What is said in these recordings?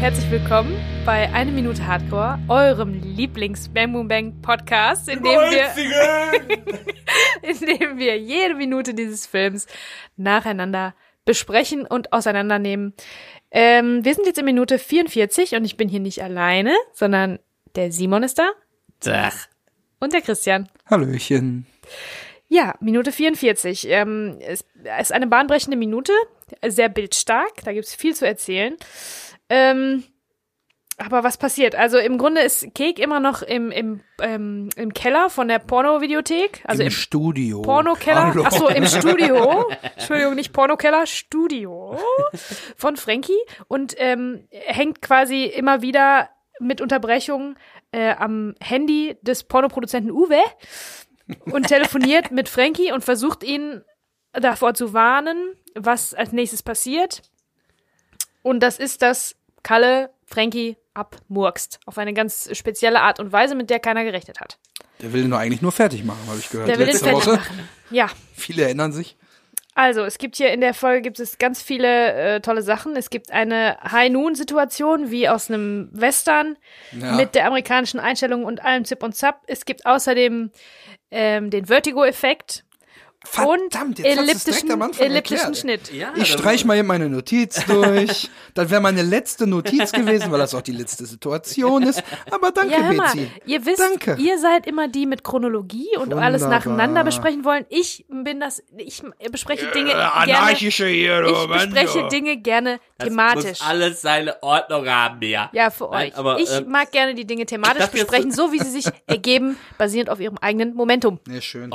herzlich willkommen bei Eine Minute Hardcore, eurem Lieblings Bang Boom Bang Podcast, in dem wir, in dem wir jede Minute dieses Films nacheinander besprechen und auseinandernehmen. Ähm, wir sind jetzt in Minute 44 und ich bin hier nicht alleine, sondern der Simon ist da Ach, und der Christian. Hallöchen. Ja, Minute 44. Ähm, es ist eine bahnbrechende Minute, sehr bildstark, da gibt's viel zu erzählen. Ähm, aber was passiert? Also im Grunde ist Kek immer noch im, im, ähm, im Keller von der Porno-Videothek. Also Im im, Studio. Pornokeller. Hallo. Ach so, im Studio. Entschuldigung, nicht Pornokeller, Studio von Frankie und ähm, hängt quasi immer wieder mit Unterbrechungen äh, am Handy des Pornoproduzenten Uwe und telefoniert mit Frankie und versucht ihn davor zu warnen, was als nächstes passiert. Und das ist, dass Kalle Frankie abmurkst. Auf eine ganz spezielle Art und Weise, mit der keiner gerechnet hat. Der will ihn doch eigentlich nur fertig machen, habe ich gehört. Der will Letzte fertig Woche. machen. Ja. Viele erinnern sich. Also, es gibt hier in der Folge gibt es ganz viele äh, tolle Sachen. Es gibt eine High-Noon-Situation, wie aus einem Western, Ja. mit der amerikanischen Einstellung und allem Zip und Zap. Es gibt außerdem ähm, den Vertigo-Effekt und Verdammt, jetzt elliptischen, am Anfang elliptischen erklärt. Schnitt. ja, Ich streich mal hier meine Notiz durch. Das wäre meine letzte Notiz gewesen, weil das auch die letzte Situation ist. Aber danke, Ja, hör mal, Betsy. ihr wisst, Danke. ihr seid immer die mit Chronologie und alles Wunderbar. nacheinander besprechen wollen. Ich bin das, ich bespreche Dinge Äh, gerne, anarchische hier, du ich bespreche Mann, du. Dinge gerne das thematisch. muss alles seine Ordnung haben, ja. Ja, für Nein, euch. aber, ich ähm, mag gerne die Dinge thematisch besprechen, so wie sie sich ergeben, basierend auf ihrem eigenen Momentum. Nee, schön.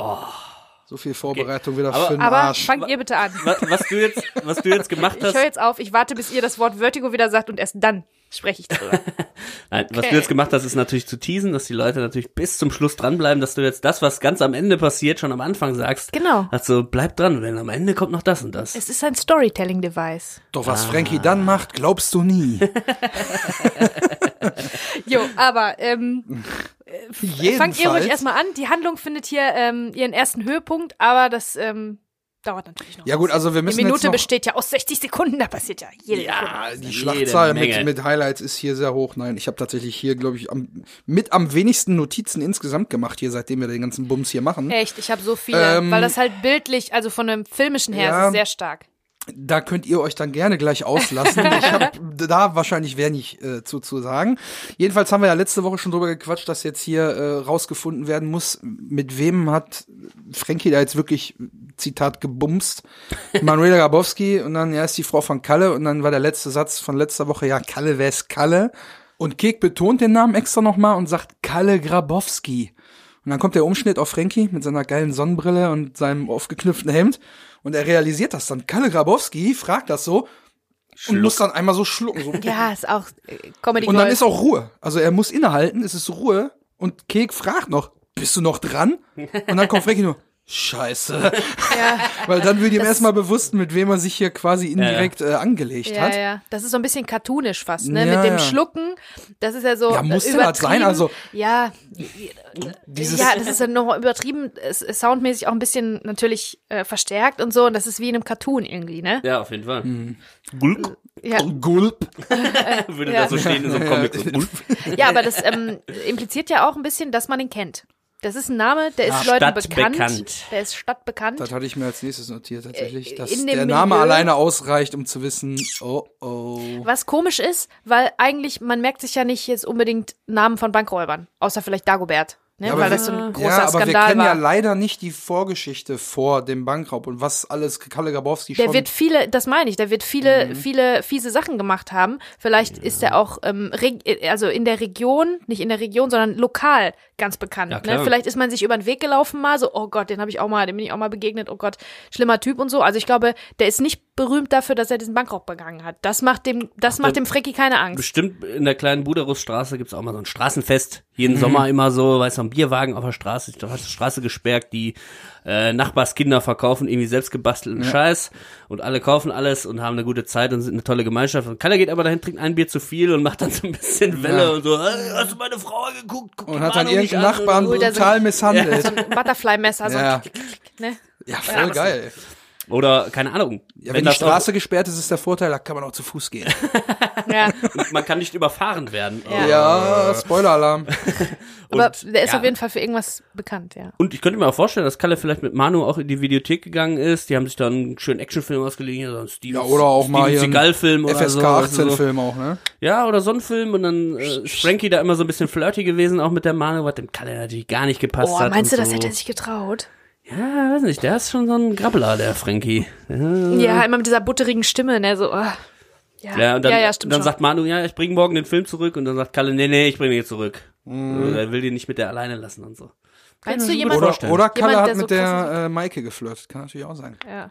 So viel Vorbereitung wieder Aber- für den Aber Arsch. fangt ihr bitte an. Was, was du jetzt, was du jetzt gemacht Ich hast, höre jetzt auf, ich warte, bis ihr das Wort Vertigo wieder sagt und erst dann spreche ich darüber. nein, was Okay. du jetzt gemacht hast, ist natürlich zu teasen, dass die Leute natürlich bis zum Schluss dranbleiben, dass du jetzt das, was ganz am Ende passiert, schon am Anfang sagst. Genau. Also bleib dran, denn am Ende kommt noch das und das. Es ist ein Storytelling-Device. Doch was Frankie dann macht, glaubst du nie. Jo, aber ähm, Jedenfalls. fangt ihr ruhig erstmal an. Die Handlung findet hier ähm, ihren ersten Höhepunkt, aber das ähm, dauert natürlich noch. Ja gut, also wir Die müssen Minute jetzt noch, besteht ja aus 60 Sekunden, da passiert ja jede Sekunde. Ja, die Jede Schlachtzahl mit, mit Highlights ist hier sehr hoch. Nein, ich habe tatsächlich hier, glaube ich, am, mit am wenigsten Notizen insgesamt gemacht hier, seitdem wir den ganzen Bums hier machen. Echt, ich habe so viele, Ähm, weil das halt bildlich, also von einem filmischen her, ja. ist es sehr stark. Da könnt ihr euch dann gerne gleich auslassen. ich habe da wahrscheinlich wenig äh, zu, zu sagen. Jedenfalls haben wir ja letzte Woche schon drüber gequatscht, dass jetzt hier äh, rausgefunden werden muss, mit wem hat Frankie da jetzt wirklich, Zitat, gebumst. Manuela Grabowski und dann, ja, ist die Frau von Kalle und dann war der letzte Satz von letzter Woche, ja, Kalle, wer ist Kalle? Und Kek betont den Namen extra nochmal und sagt Kalle Grabowski. Und dann kommt der Umschnitt auf Frankie mit seiner geilen Sonnenbrille und seinem aufgeknüpften Hemd. Und er realisiert das dann. Kalle Grabowski fragt das so und muss dann einmal so schlucken. So. Ja, ist auch äh, Comedy Und dann Gold. ist auch Ruhe. Also er muss innehalten, es ist Ruhe. Und Kek fragt noch, bist du noch dran? Und dann kommt Frankie nur, Scheiße. ja, Weil dann wird ihm erstmal bewusst, mit wem er sich hier quasi indirekt äh, angelegt ja, hat. ja. Das ist so ein bisschen cartoonisch fast, ne? Ja, Mit dem ja. Schlucken. Das ist ja so. Ja, muss äh, ja das sein, übertrieben. also- Ja, Dieses, ja, das ist ja noch übertrieben, es ist soundmäßig auch ein bisschen natürlich äh, verstärkt und so. Und das ist wie in einem Cartoon irgendwie, ne? Ja, auf jeden Fall. Mhm. Gulp Ja, Gulp. würde Ja. da so stehen in so einem Comic. So, Gulp. ja aber das ähm, impliziert ja auch ein bisschen, dass man ihn kennt. Das ist ein Name, der ist Ja, Leuten bekannt. stadtbekannt. Der ist stadtbekannt. Das hatte ich mir als nächstes notiert tatsächlich, Äh, dass in dem der Name Milieu- alleine ausreicht, um zu wissen, oh oh. Was komisch ist, weil eigentlich, man merkt sich ja nicht jetzt unbedingt Namen von Bankräubern, außer vielleicht Dagobert, ne? Ja, aber weil wir- das so ein großer ja, aber wir Skandal kennen war. ja leider nicht die Vorgeschichte vor dem Bankraub und was alles Kalle Grabowski der schon. wird viele, das meine ich, der wird viele, Mhm. viele fiese Sachen gemacht haben. Vielleicht ist er auch, ähm, reg- äh, also in der Region, nicht in der Region, sondern lokal ganz bekannt. Ja, ne? Vielleicht ist man sich über den Weg gelaufen mal, so, oh Gott, den habe ich auch mal, dem bin ich auch mal begegnet, oh Gott, schlimmer Typ und so. Also ich glaube, der ist nicht berühmt dafür, dass er diesen Bankraub begangen hat. Das macht dem, das macht dem Frecki keine Angst. Bestimmt in der kleinen Buderusstraße gibt's auch mal so ein Straßenfest. Mhm. Jeden Sommer immer so, weißt du, ein Bierwagen auf der Straße. Da hast du die Straße gesperrt, die äh, Nachbarskinder verkaufen irgendwie selbst gebastelten Scheiß und alle kaufen alles und haben eine gute Zeit und sind eine tolle Gemeinschaft. Und Kalle geht aber dahin, trinkt ein Bier zu viel und macht dann so ein bisschen Welle Ja. und so, hey, hast du meine Frau angeguckt? Guck und hat dann Warnung an Nachbarn und so. Brutal misshandelt. So ein Butterfly-Messer, so Ja. ne? Ja, voll geil. Oder, keine Ahnung. Ja, wenn, die das Straße gesperrt ist, ist der Vorteil, da kann man auch zu Fuß gehen. Ja. Auch, man kann nicht überfahren werden. Ja. ja, Spoiler-Alarm. Aber Und, der ist ja. auf jeden Fall für irgendwas bekannt, ja. Und ich könnte mir auch vorstellen, dass Kalle vielleicht mit Manu auch in die Videothek gegangen ist. Die haben sich dann einen schönen Actionfilm ausgeliehen, so einen Steven, Ja, oder auch mal hier Steven einen Seagal-Film oder so. FSK weißt du, 18 so. Film auch, ne? Ja, oder so ein Film und dann äh, ist Frankie da immer so ein bisschen flirty gewesen, auch mit der Manu, was dem Kalle natürlich gar nicht gepasst Oh, hat. meinst du, und das so. hätte er sich getraut? Ja, weiß nicht, der ist schon so ein Grabbler, der Frankie. Ja, Ja, immer mit dieser butterigen Stimme, ne, so, oh. ja. ja, und dann, ja, ja, stimmt dann schon. sagt Manu, ja, ich bringe morgen den Film zurück und dann sagt Kalle, nee, nee, ich bringe ihn zurück. Mhm. So, Er will den nicht mit der alleine lassen und so. Meinst du mir gut jemand, Oder, vorstellen. oder Kalle Jemand, hat der mit so der äh, Maike geflirtet. Kann natürlich auch sein. ja.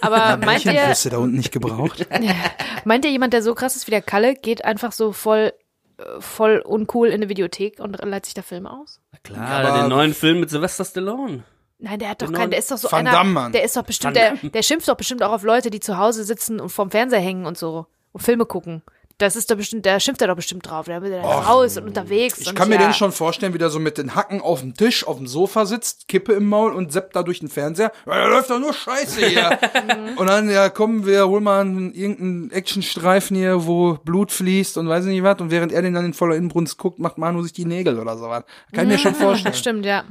Aber meint ihr, Wüsste da unten nicht gebraucht. meint ihr jemand, der so krass ist wie der Kalle, geht einfach so voll, äh, voll uncool in eine Videothek und leiht sich da Filme aus? Na klar, Aber- den neuen Film mit Sylvester Stallone. Nein, der hat doch Genau. keinen, der ist doch so Van einer, Damme, der ist doch bestimmt, der, der schimpft doch bestimmt auch auf Leute, die zu Hause sitzen und vorm Fernseher hängen und so und Filme gucken. Das ist doch bestimmt, der schimpft er doch bestimmt drauf. Der will dann raus und unterwegs. Ich und kann mir ja. den schon vorstellen, wie der so mit den Hacken auf dem Tisch, auf dem Sofa sitzt, Kippe im Maul und seppt da durch den Fernseher. Ja, da läuft doch nur Scheiße hier. und dann, ja, kommen wir, holen mal einen, irgendeinen Actionstreifen hier, wo Blut fließt und weiß ich nicht was. Und während er den dann in voller Inbrunst guckt, macht Manu sich die Nägel oder sowas. Kann ich mir schon vorstellen. Stimmt, ja.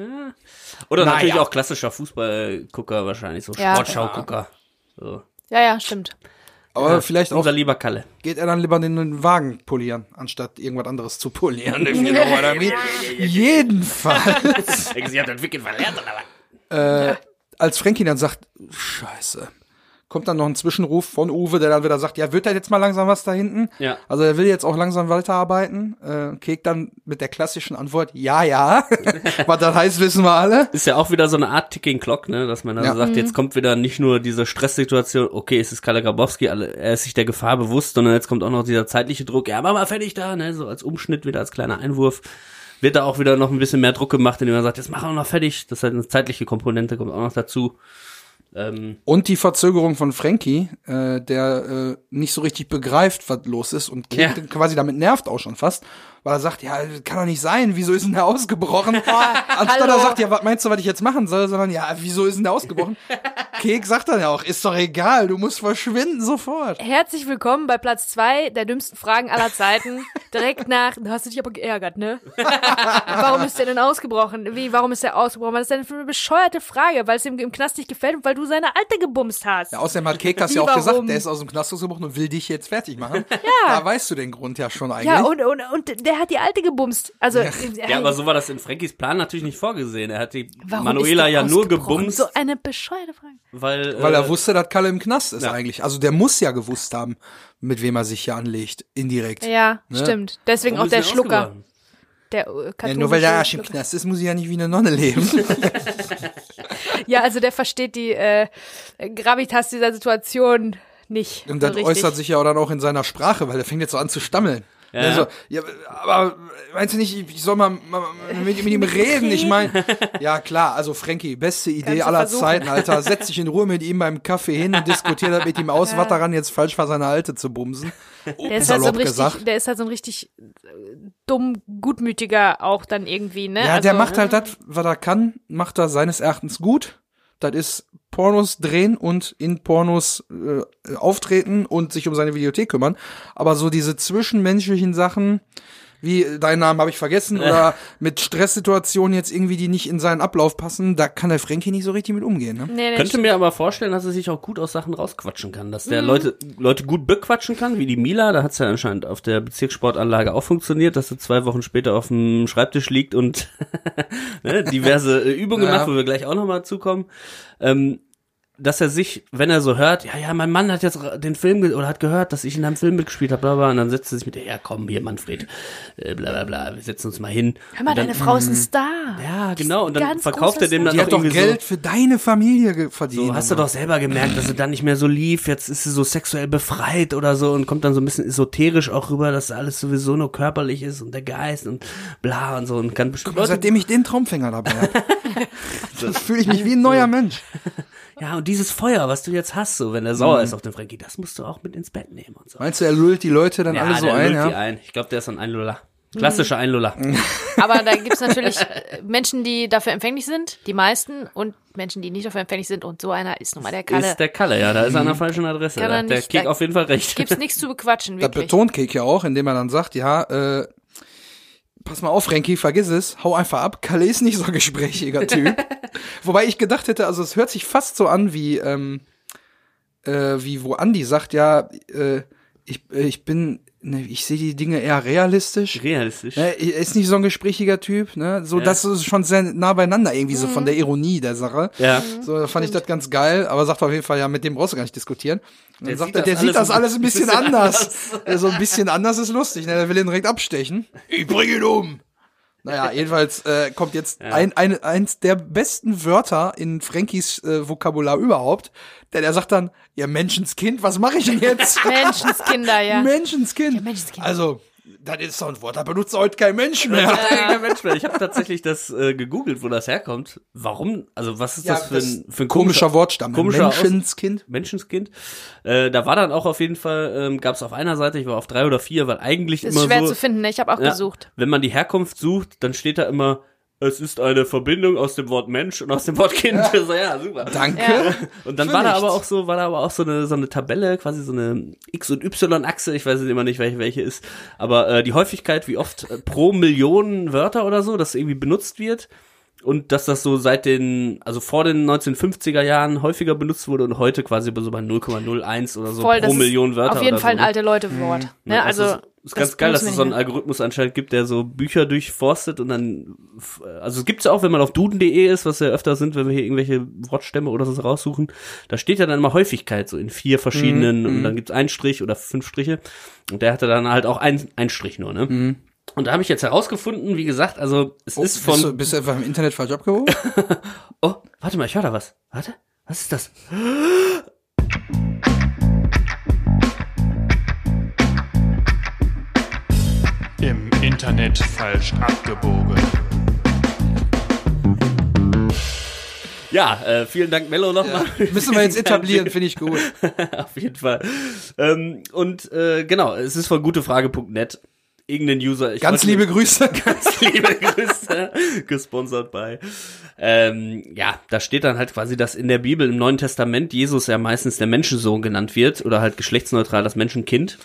Oder Naja. natürlich auch klassischer Fußballgucker wahrscheinlich, so Ja. Sportschaugucker. So. Ja, ja, stimmt. Aber vielleicht auch Unser lieber Kalle. geht er dann lieber den Wagen polieren, anstatt irgendwas anderes zu polieren. if you know what I mean. Jedenfalls. Sie hat entwickelt verlernt oder was? äh, als Frankie dann sagt, scheiße, kommt dann noch ein Zwischenruf von Uwe, der dann wieder sagt, ja, wird da jetzt mal langsam was da hinten? Ja. Also er will jetzt auch langsam weiterarbeiten. Äh, Kek dann mit der klassischen Antwort, ja, ja. was das heißt, wissen wir alle. Ist ja auch wieder so eine Art Ticking Clock, ne, dass man dann Ja. sagt, jetzt kommt wieder nicht nur diese Stresssituation, okay, es ist Kalle Grabowski, er ist sich der Gefahr bewusst, sondern jetzt kommt auch noch dieser zeitliche Druck, ja, mach mal fertig da, ne, so als Umschnitt wieder, als kleiner Einwurf. Wird da auch wieder noch ein bisschen mehr Druck gemacht, indem man sagt, jetzt machen wir noch fertig. Das ist halt eine zeitliche Komponente, kommt auch noch dazu. Ähm, Und die Verzögerung von Frankie, äh, der äh, nicht so richtig begreift, was los ist und Ja. quasi damit nervt auch schon fast, weil er sagt, ja, kann doch nicht sein, wieso ist denn der ausgebrochen? Anstatt er sagt, ja, was meinst du, was ich jetzt machen soll, sondern ja, wieso ist denn der ausgebrochen? Kek sagt dann ja auch, ist doch egal, du musst verschwinden sofort. Herzlich willkommen bei Platz zwei der dümmsten Fragen aller Zeiten. Direkt nach, du hast dich aber geärgert, ne? warum ist der denn ausgebrochen? Wie, warum ist der ausgebrochen? Was ist denn für eine bescheuerte Frage? Weil es ihm im Knast nicht gefällt und weil du seine Alte gebumst hast. Ja, außerdem hat Kek das ja auch warum? gesagt, der ist aus dem Knast rausgebrochen und will dich jetzt fertig machen. Ja. Da weißt du den Grund ja schon eigentlich. Ja, und, und, und der hat die Alte gebumst. Also, ja, aber so war das in Frankies Plan natürlich nicht vorgesehen. Er hat die warum Manuela ja nur ausgebrochen? gebumst, So eine bescheuerte Frage. Weil, Weil äh, er wusste, dass Kalle im Knast ist Ja. eigentlich. Also der muss ja gewusst haben, mit wem er sich hier anlegt, indirekt. Ja, Ne? stimmt. Deswegen warum auch der er Schlucker. Der äh, Ja, nur weil der Arsch im. Knast ist, muss ich ja nicht wie eine Nonne leben. Ja, also der versteht die äh, Gravitas dieser Situation nicht. Und so das richtig. äußert sich ja dann auch in seiner Sprache, weil er fängt jetzt so an zu stammeln. Ja. Also, ja, aber meinst du nicht, ich soll mal, mal mit, mit ihm reden? Ich meine, ja klar, also Frankie, beste Idee aller versuchen. Zeiten, Alter. Setz dich in Ruhe mit ihm beim Kaffee hin und diskutier das mit ihm aus, was daran jetzt falsch war, seine Alte zu bumsen. Der ist, halt so ein richtig, gesagt. der ist halt so ein richtig äh, dumm, gutmütiger auch dann irgendwie, ne? Ja, also, der macht halt das, was er kann, macht er seines Erachtens gut. Das ist Pornos drehen und in Pornos äh, auftreten und sich um seine Videothek kümmern. Aber so diese zwischenmenschlichen Sachen, wie äh, deinen Namen habe ich vergessen, oder mit Stresssituationen jetzt irgendwie, die nicht in seinen Ablauf passen, da kann der Frankie nicht so richtig mit umgehen. Ne? Nee, Könnte mir aber vorstellen, dass er sich auch gut aus Sachen rausquatschen kann, dass der Leute Leute gut bequatschen kann, wie die Mila, da hat's ja anscheinend auf der Bezirkssportanlage auch funktioniert, dass er zwei Wochen später auf dem Schreibtisch liegt und ne, diverse äh, Übungen Ja. macht, wo wir gleich auch nochmal zukommen. Ähm, dass er sich, wenn er so hört, ja, ja, mein Mann hat jetzt den Film ge- oder hat gehört, dass ich in einem Film mitgespielt habe, bla, bla, und dann setzt er sich mit, ja, komm, hier, Manfred, äh, bla, bla, bla, wir setzen uns mal hin. Hör mal, dann, deine Frau ist ein Star. Ja, genau, und dann verkauft er dem dann noch irgendwie Geld so, für deine Familie verdient. so, hast du doch selber gemerkt, dass sie dann nicht mehr so lief, jetzt ist sie so sexuell befreit oder so und kommt dann so ein bisschen esoterisch auch rüber, dass alles sowieso nur körperlich ist und der Geist und bla und so und kann bestimmt Leute, Seitdem ich den Traumfänger dabei habe, fühle ich mich wie ein neuer Mensch. ja und dieses Feuer, was du jetzt hast, so wenn er sauer ist auf den Frankie, das musst du auch mit ins Bett nehmen und so. Meinst du, er lullt die Leute dann alle so der ein? lullt die Ja? ein. Ich glaube, der ist ein Einluller. Klassische Einluller. Aber da gibt's natürlich äh, Menschen, die dafür empfänglich sind, die meisten, und Menschen, die nicht dafür empfänglich sind. Und so einer ist nun mal der Kalle. Ist der Kalle, ja, da ist er an der falschen Adresse. Kann Da hat der Kek da auf jeden Fall recht. Gibt's nichts zu bequatschen, Da wirklich. betont Kek ja auch, indem er dann sagt, ja, äh, pass mal auf, Frankie, vergiss es, hau einfach ab. Kalle ist nicht so ein gesprächiger Typ. Wobei ich gedacht hätte, also es hört sich fast so an wie, ähm, äh, wie wo Andi sagt, ja, äh, ich, äh, ich bin, ne, ich sehe die Dinge eher realistisch. Realistisch. Ne, er ist nicht so ein gesprächiger Typ, ne? So, Ja. das ist schon sehr nah beieinander irgendwie so von der Ironie der Sache. Ja. So, da fand ich das ganz geil, aber sagt auf jeden Fall, ja, mit dem brauchst du gar nicht diskutieren. Und dann Der sagt sieht er, das der sieht das alles ein bisschen bisschen anders. Ja, so ein bisschen anders ist lustig, ne? Der will ihn direkt abstechen. Ich bring ihn um. Naja, jedenfalls äh, kommt jetzt ein, ein, eins der besten Wörter in Frankies äh, Vokabular überhaupt. Denn er sagt dann, ja, Menschenskind, was mache ich denn jetzt? Menschenskinder, ja. Menschenskind. Menschenskind. Also, das ist so ein Wort, da benutzt heute kein Mensch mehr. Ja. Mensch, mehr. ich habe tatsächlich das äh, gegoogelt, wo das herkommt. Warum? Also was ist Ja, das für das ein, für ein Komischer Wortstamm. komischer Aus- Menschenskind. Menschenskind. Äh, da war dann auch auf jeden Fall, ähm, gab es auf einer Seite, ich war auf drei oder vier, weil eigentlich Ist immer schwer so, zu finden, ne? Ich habe auch Ja, gesucht. wenn man die Herkunft sucht, dann steht da immer, es ist eine Verbindung aus dem Wort Mensch und aus dem Wort Kind. So, ja, super. Danke. Ja. Und dann Für war da nichts. aber auch so, war da aber auch so eine so eine Tabelle, quasi so eine X und Y Achse. Ich weiß jetzt immer nicht, welche welche ist, aber äh, die Häufigkeit, wie oft äh, pro Million Wörter oder so, das irgendwie benutzt wird und dass das so seit den, also vor den 1950er Jahren häufiger benutzt wurde und heute quasi so bei 0,01 oder so Voll, das pro Million Wörter. Auf jeden Fall so, ein ne? alte Leute-Wort. Ne? Ja, Also, es ist, ist ganz geil, dass es so einen Algorithmus anscheinend gibt, der so Bücher durchforstet und dann, also es gibt's ja auch, wenn man auf duden.de ist, was ja öfter sind, wenn wir hier irgendwelche Wortstämme oder so raussuchen, da steht ja dann immer Häufigkeit so in vier verschiedenen und dann gibt's einen Strich oder fünf Striche und der hatte dann halt auch ein, ein Strich nur, ne? Und da habe ich jetzt herausgefunden, wie gesagt, also es ist von, Bist du, bist du etwa im Internet falsch abgehoben? oh, warte mal, ich höre da was. Warte, was ist das? Im Internet falsch abgebogen. Ja, äh, vielen Dank, Mello, nochmal. Müssen wir jetzt etablieren, finde ich gut. Auf jeden Fall. Ähm, und äh, genau, es ist von gutefrage.net. Irgendein User. Ich Ganz liebe nicht, Grüße. Ganz liebe Grüße. Gesponsert bei. Ähm, ja, da steht dann halt quasi, dass in der Bibel im Neuen Testament Jesus ja meistens der Menschensohn genannt wird oder halt geschlechtsneutral das Menschenkind.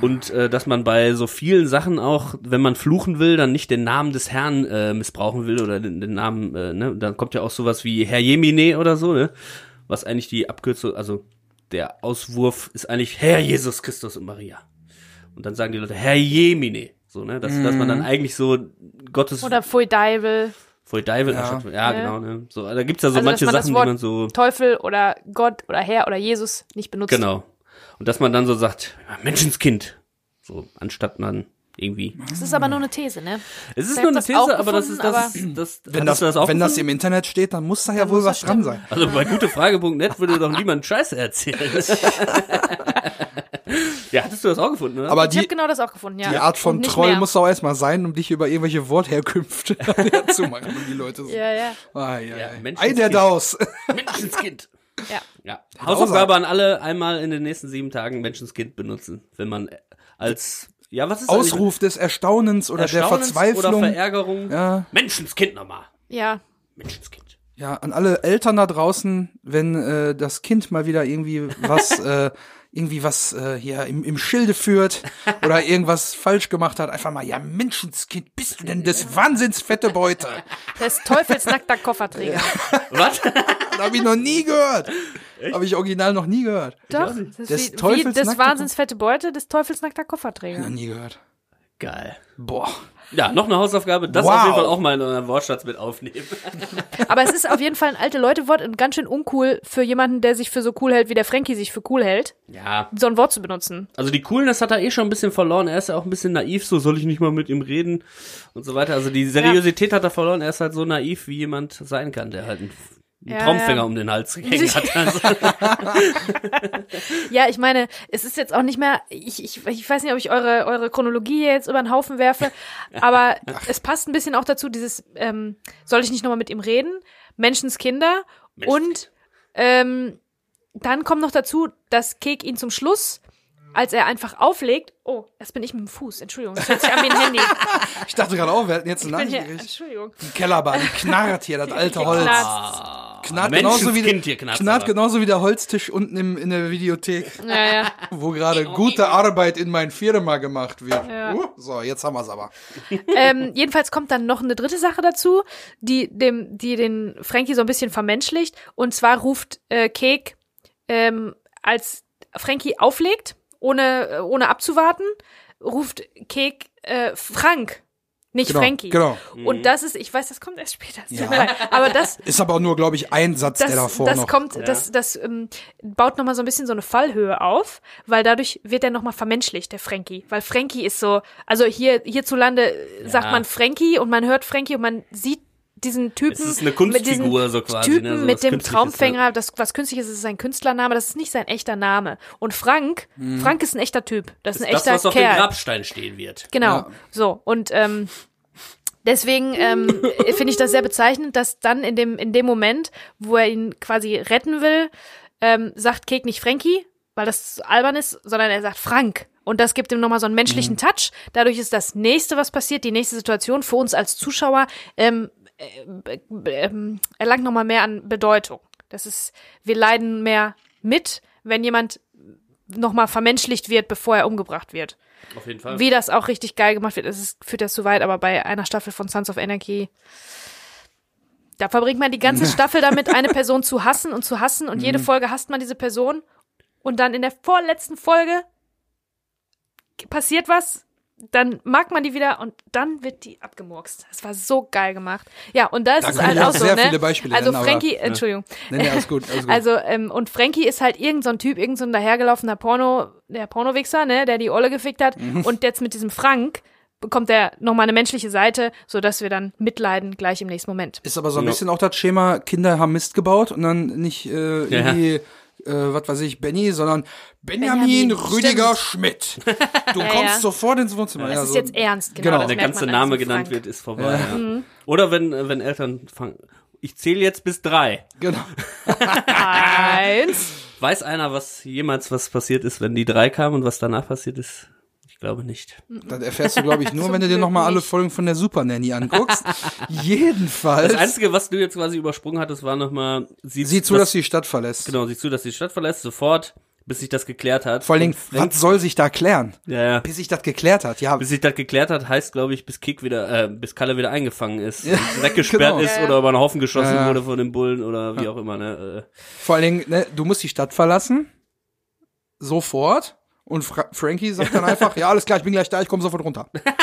Und äh, dass man bei so vielen Sachen auch, wenn man fluchen will, dann nicht den Namen des Herrn äh, missbrauchen will oder den, den Namen, äh, ne, dann kommt ja auch sowas wie Herr Jemine oder so, ne? Was eigentlich die Abkürzung, also der Auswurf ist eigentlich Herr Jesus Christus und Maria. Und dann sagen die Leute Herr Jemine. So, ne? Dass, dass man dann eigentlich so Gottes Oder Pfui Deibel, Voll Dive, ja, Ja. Ja. genau, ne? So, da gibt's ja so Also, manche man das Sachen, Wort die man so, Teufel oder Gott oder Herr oder Jesus nicht benutzt. genau. Und dass man dann so sagt, Menschenskind. So, anstatt man irgendwie. Das ist aber nur eine These, ne? Es ist nur eine das These, aber das ist das, das, Wenn das, auch wenn das im? Internet steht, dann muss da ja wohl was das dran sein. Also bei gutefrage.net würde doch niemand Scheiße erzählen. ja, hattest du das auch gefunden, oder? Aber Ich habe die, genau das auch gefunden, ja. die Art von Troll mehr. muss auch erstmal sein, um dich über irgendwelche Wortherkünfte zu machen, um die Leute so. Ja, ja. Ah, ja, Ja, ja. Ei der Daus. Menschenskind. Ja. Ja. Hausaufgabe an alle, einmal in den nächsten sieben Tagen Menschenskind benutzen. Wenn man als, ja, was ist Ausruf des Erstaunens oder der Erstaunens Verzweiflung. Oder Verärgerung. Ja. Menschenskind nochmal. Ja. Menschenskind. Ja, an alle Eltern da draußen, wenn äh, das Kind mal wieder irgendwie was, äh, irgendwie was äh, hier im, im Schilde führt oder irgendwas falsch gemacht hat, einfach mal, ja, Menschenskind, bist du denn des Wahnsinns fette Beute? Des Teufels nackter Kofferträger. Was? Das habe ich noch nie gehört. Habe ich original noch nie gehört. Doch. Das Des ist wie, Teufels wie des nackter Wahnsinns fette Beute, des Teufels nackter Noch Kofferträger. nie gehört. Geil. Boah. Ja, noch eine Hausaufgabe. Das Wow. auf jeden Fall auch mal in euren Wortschatz mit aufnehmen. Aber es ist auf jeden Fall ein alte Leute-Wort und ganz schön uncool für jemanden, der sich für so cool hält, wie der Frankie sich für cool hält, Ja. so ein Wort zu benutzen. Also die Coolness hat er eh schon ein bisschen verloren. Er ist ja auch ein bisschen naiv, so soll ich nicht mal mit ihm reden und so weiter. Also die Seriosität hat er verloren. Er ist halt so naiv, wie jemand sein kann, der halt einen, einen Ja, Traumfänger ja. um den Hals gehängt hat. Also, Ja, ich meine, es ist jetzt auch nicht mehr, ich, ich, ich weiß nicht, ob ich eure, eure Chronologie hier jetzt über den Haufen werfe, aber es passt ein bisschen auch dazu, dieses, ähm, soll ich nicht nochmal mit ihm reden? Menschenskinder und ähm, dann kommt noch dazu, dass Kek ihn zum Schluss als er einfach auflegt, oh, das bin ich mit dem Fuß, Entschuldigung, das hört sich an wie ein Handy. Ich dachte gerade auch, wir hätten jetzt bin Nachricht. Entschuldigung. Die Kellerbar, die knarrt hier, das alte Holz. Knarrt genauso, wie der, hier knarrt aber. genauso wie der Holztisch unten im, in der Videothek, Ja, ja. wo gerade gute Arbeit in mein Firma gemacht wird. Ja. Uh, so, jetzt haben wir's aber. ähm, jedenfalls kommt dann noch eine dritte Sache dazu, die dem, die den Frankie so ein bisschen vermenschlicht. Und zwar ruft äh, Cake, ähm, als Frankie auflegt, ohne, äh, ohne abzuwarten, ruft Cake äh, Frank, nicht Genau, Frankie. genau. Und das ist, ich weiß, das kommt erst später, Ja. aber das, Ist aber auch nur, glaube ich, ein Satz, das, der davor das noch. kommt, das, das ähm, baut nochmal so ein bisschen so eine Fallhöhe auf, weil dadurch wird er nochmal vermenschlicht, der Frankie. Weil Frankie ist so, also hier, hierzulande äh, sagt man Frankie und man hört Frankie und man sieht diesen Typen. Es ist eine mit Kunstfigur so quasi, Typen ne, so mit dem Traumfänger, das, was künstlich ist, ist sein Künstlername, das ist nicht sein echter Name. Und Frank, Frank ist ein echter Typ. Das ist ein Mhm. Das, echter was auf dem. Grabstein stehen wird. Genau. Ja. So. Und ähm, deswegen ähm, finde ich das sehr bezeichnend, dass dann in dem, in dem Moment, wo er ihn quasi retten will, ähm, sagt Kek nicht Frankie, weil das albern ist, sondern er sagt Frank. Und das gibt ihm nochmal so einen menschlichen Touch. Dadurch ist das nächste, was passiert, die nächste Situation für uns als Zuschauer, ähm, äh, äh, ähm, erlangt nochmal mehr an Bedeutung. Das ist, wir leiden mehr mit, wenn jemand nochmal vermenschlicht wird, bevor er umgebracht wird. Auf jeden Fall. Wie das auch richtig geil gemacht wird, es ist, führt das zu weit, aber bei einer Staffel von Sons of Anarchy, da verbringt man die ganze Staffel damit, eine Person zu hassen und zu hassen und jede Folge hasst man diese Person und dann in der vorletzten Folge passiert was, dann mag man die wieder und dann wird die abgemurkst. Das war so geil gemacht. Ja, und da ist Da es halt auch so, sehr ne? viele Beispiele also nennen, aber- Frankie, Entschuldigung. Nee, nee, alles gut, alles gut. Also, ähm, und Frankie ist halt irgend so ein Typ, irgend so ein dahergelaufener Porno, der Pornowichser, ne, der die Olle gefickt hat. Mhm. Und jetzt mit diesem Frank bekommt er nochmal eine menschliche Seite, sodass wir dann mitleiden gleich im nächsten Moment. Ist aber so ein Ja. bisschen auch das Schema, Kinder haben Mist gebaut und dann nicht äh, Ja. Äh, was weiß ich, Benny, sondern Benjamin, Benjamin, Rüdiger Schmidt. Du kommst ja. sofort ins Wohnzimmer. Das ja, ist so. jetzt ernst, genau. Genau. das der ganze Name genannt Frank. wird, ist vorbei. Ja. Oder wenn, wenn Eltern fangen, ich zähle jetzt bis drei. Genau. Eins. Weiß einer, was jemals was passiert ist, wenn die drei kamen und was danach passiert ist? Ich glaube nicht. Das erfährst du, glaube ich, nur, wenn du dir nochmal alle. Folgen von der Super Nanny anguckst. Jedenfalls. Das Einzige, was du jetzt quasi übersprungen hattest, war nochmal, sie Sieh zu, dass sie die Stadt verlässt. Genau, sieh zu, dass sie die Stadt verlässt, sofort, bis sich das geklärt hat. Vor allen Dingen, was soll sich da klären? Ja, ja. Bis sich das geklärt hat. Ja, Bis sich das geklärt hat, heißt, glaube ich, bis Kick wieder, äh, bis Kalle wieder eingefangen ist, Ja, weggesperrt genau. ist oder über einen Haufen geschossen Ja, ja. wurde von den Bullen oder wie auch immer, ne? Äh, vor allen Dingen, ne, du musst die Stadt verlassen. Sofort. Und Fra Frankie sagt dann einfach, ja, alles klar, ich bin gleich da, ich komme sofort runter.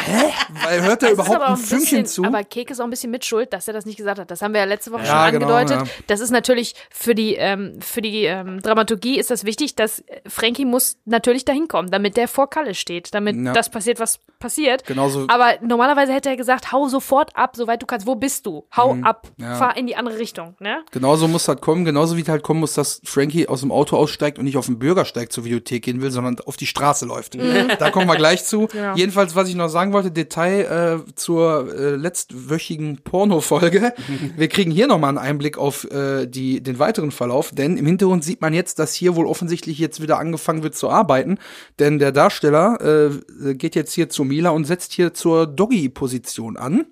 Hä? Weil hört er überhaupt ein ein Fünkchen zu? Aber Kek ist auch ein bisschen mitschuld, dass er das nicht gesagt hat. Das haben wir ja letzte Woche Ja, schon genau, angedeutet. ja. Das ist natürlich für die ähm, für die ähm, Dramaturgie ist das wichtig, dass Frankie muss natürlich dahin kommen, damit der vor Kalle steht, damit Ja. das passiert, was passiert. Genauso- Aber normalerweise hätte er gesagt, hau sofort ab, soweit du kannst. Wo bist du? Hau ab, Mhm. ja. fahr in die andere Richtung. Ne? Genauso muss das kommen, genauso wie es halt kommen muss, dass Frankie aus dem Auto aussteigt und nicht auf den Bürgersteig zur Videothek gehen will, sondern auf die Straße läuft. Da kommen wir gleich zu. Jedenfalls, was ich noch sagen wollte, Detail äh, zur äh, letztwöchigen Porno-Folge. Wir kriegen hier nochmal einen Einblick auf äh, die, den weiteren Verlauf, denn im Hintergrund sieht man jetzt, dass hier wohl offensichtlich jetzt wieder angefangen wird zu arbeiten, denn der Darsteller äh, geht jetzt hier zu Mila und setzt hier zur Doggy-Position an.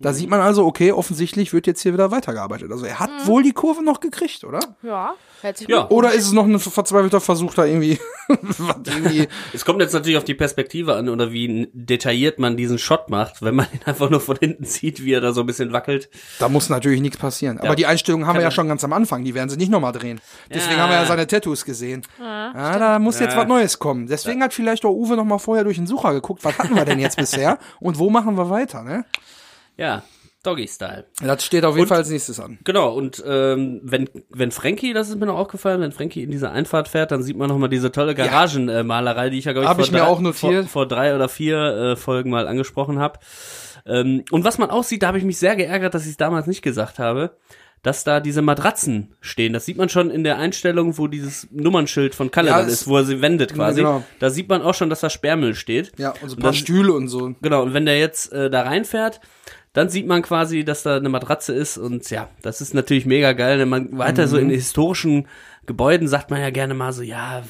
Da sieht man also, okay, offensichtlich wird jetzt hier wieder weitergearbeitet. Also er hat wohl die Kurve noch gekriegt, oder? Ja, hört sich Ja. Oder ist es noch ein verzweifelter Versuch, da irgendwie, was irgendwie Es kommt jetzt natürlich auf die Perspektive an oder wie detailliert man diesen Shot macht, wenn man ihn einfach nur von hinten sieht, wie er da so ein bisschen wackelt. da muss natürlich nichts passieren. Aber die Einstellungen haben wir ja schon ganz am Anfang, die werden sie nicht nochmal drehen. Deswegen Ja. haben wir ja seine Tattoos gesehen. Ja, da muss jetzt Ja. was Neues kommen. Deswegen hat vielleicht auch Uwe noch mal vorher durch den Sucher geguckt, was hatten wir denn jetzt bisher und wo machen wir weiter, ne? Ja, Doggy-Style. Das steht auf jeden Und- Fall als nächstes an. Genau, und ähm, wenn, wenn Frankie, das ist mir noch aufgefallen, wenn Frankie in diese Einfahrt fährt, dann sieht man noch mal diese tolle Garagenmalerei, die ich ja, glaube ich, Hab vor, ich mir drei, auch notiert. Vor, vor drei oder vier äh, Folgen mal angesprochen habe. Ähm, und was man auch sieht, da habe ich mich sehr geärgert, dass ich es damals nicht gesagt habe, dass da diese Matratzen stehen. Das sieht man schon in der Einstellung, wo dieses Nummernschild von Kalle Ja, dann ist, wo er sie wendet quasi. genau. Da sieht man auch schon, dass da Sperrmüll steht. Ja, und so ein Und paar das- Stühle und so. Genau, und wenn der jetzt äh, da reinfährt, dann sieht man quasi, dass da eine Matratze ist und ja, das ist natürlich mega geil. Wenn man weiter so Mhm. in historischen Gebäuden sagt man ja gerne mal so, ja,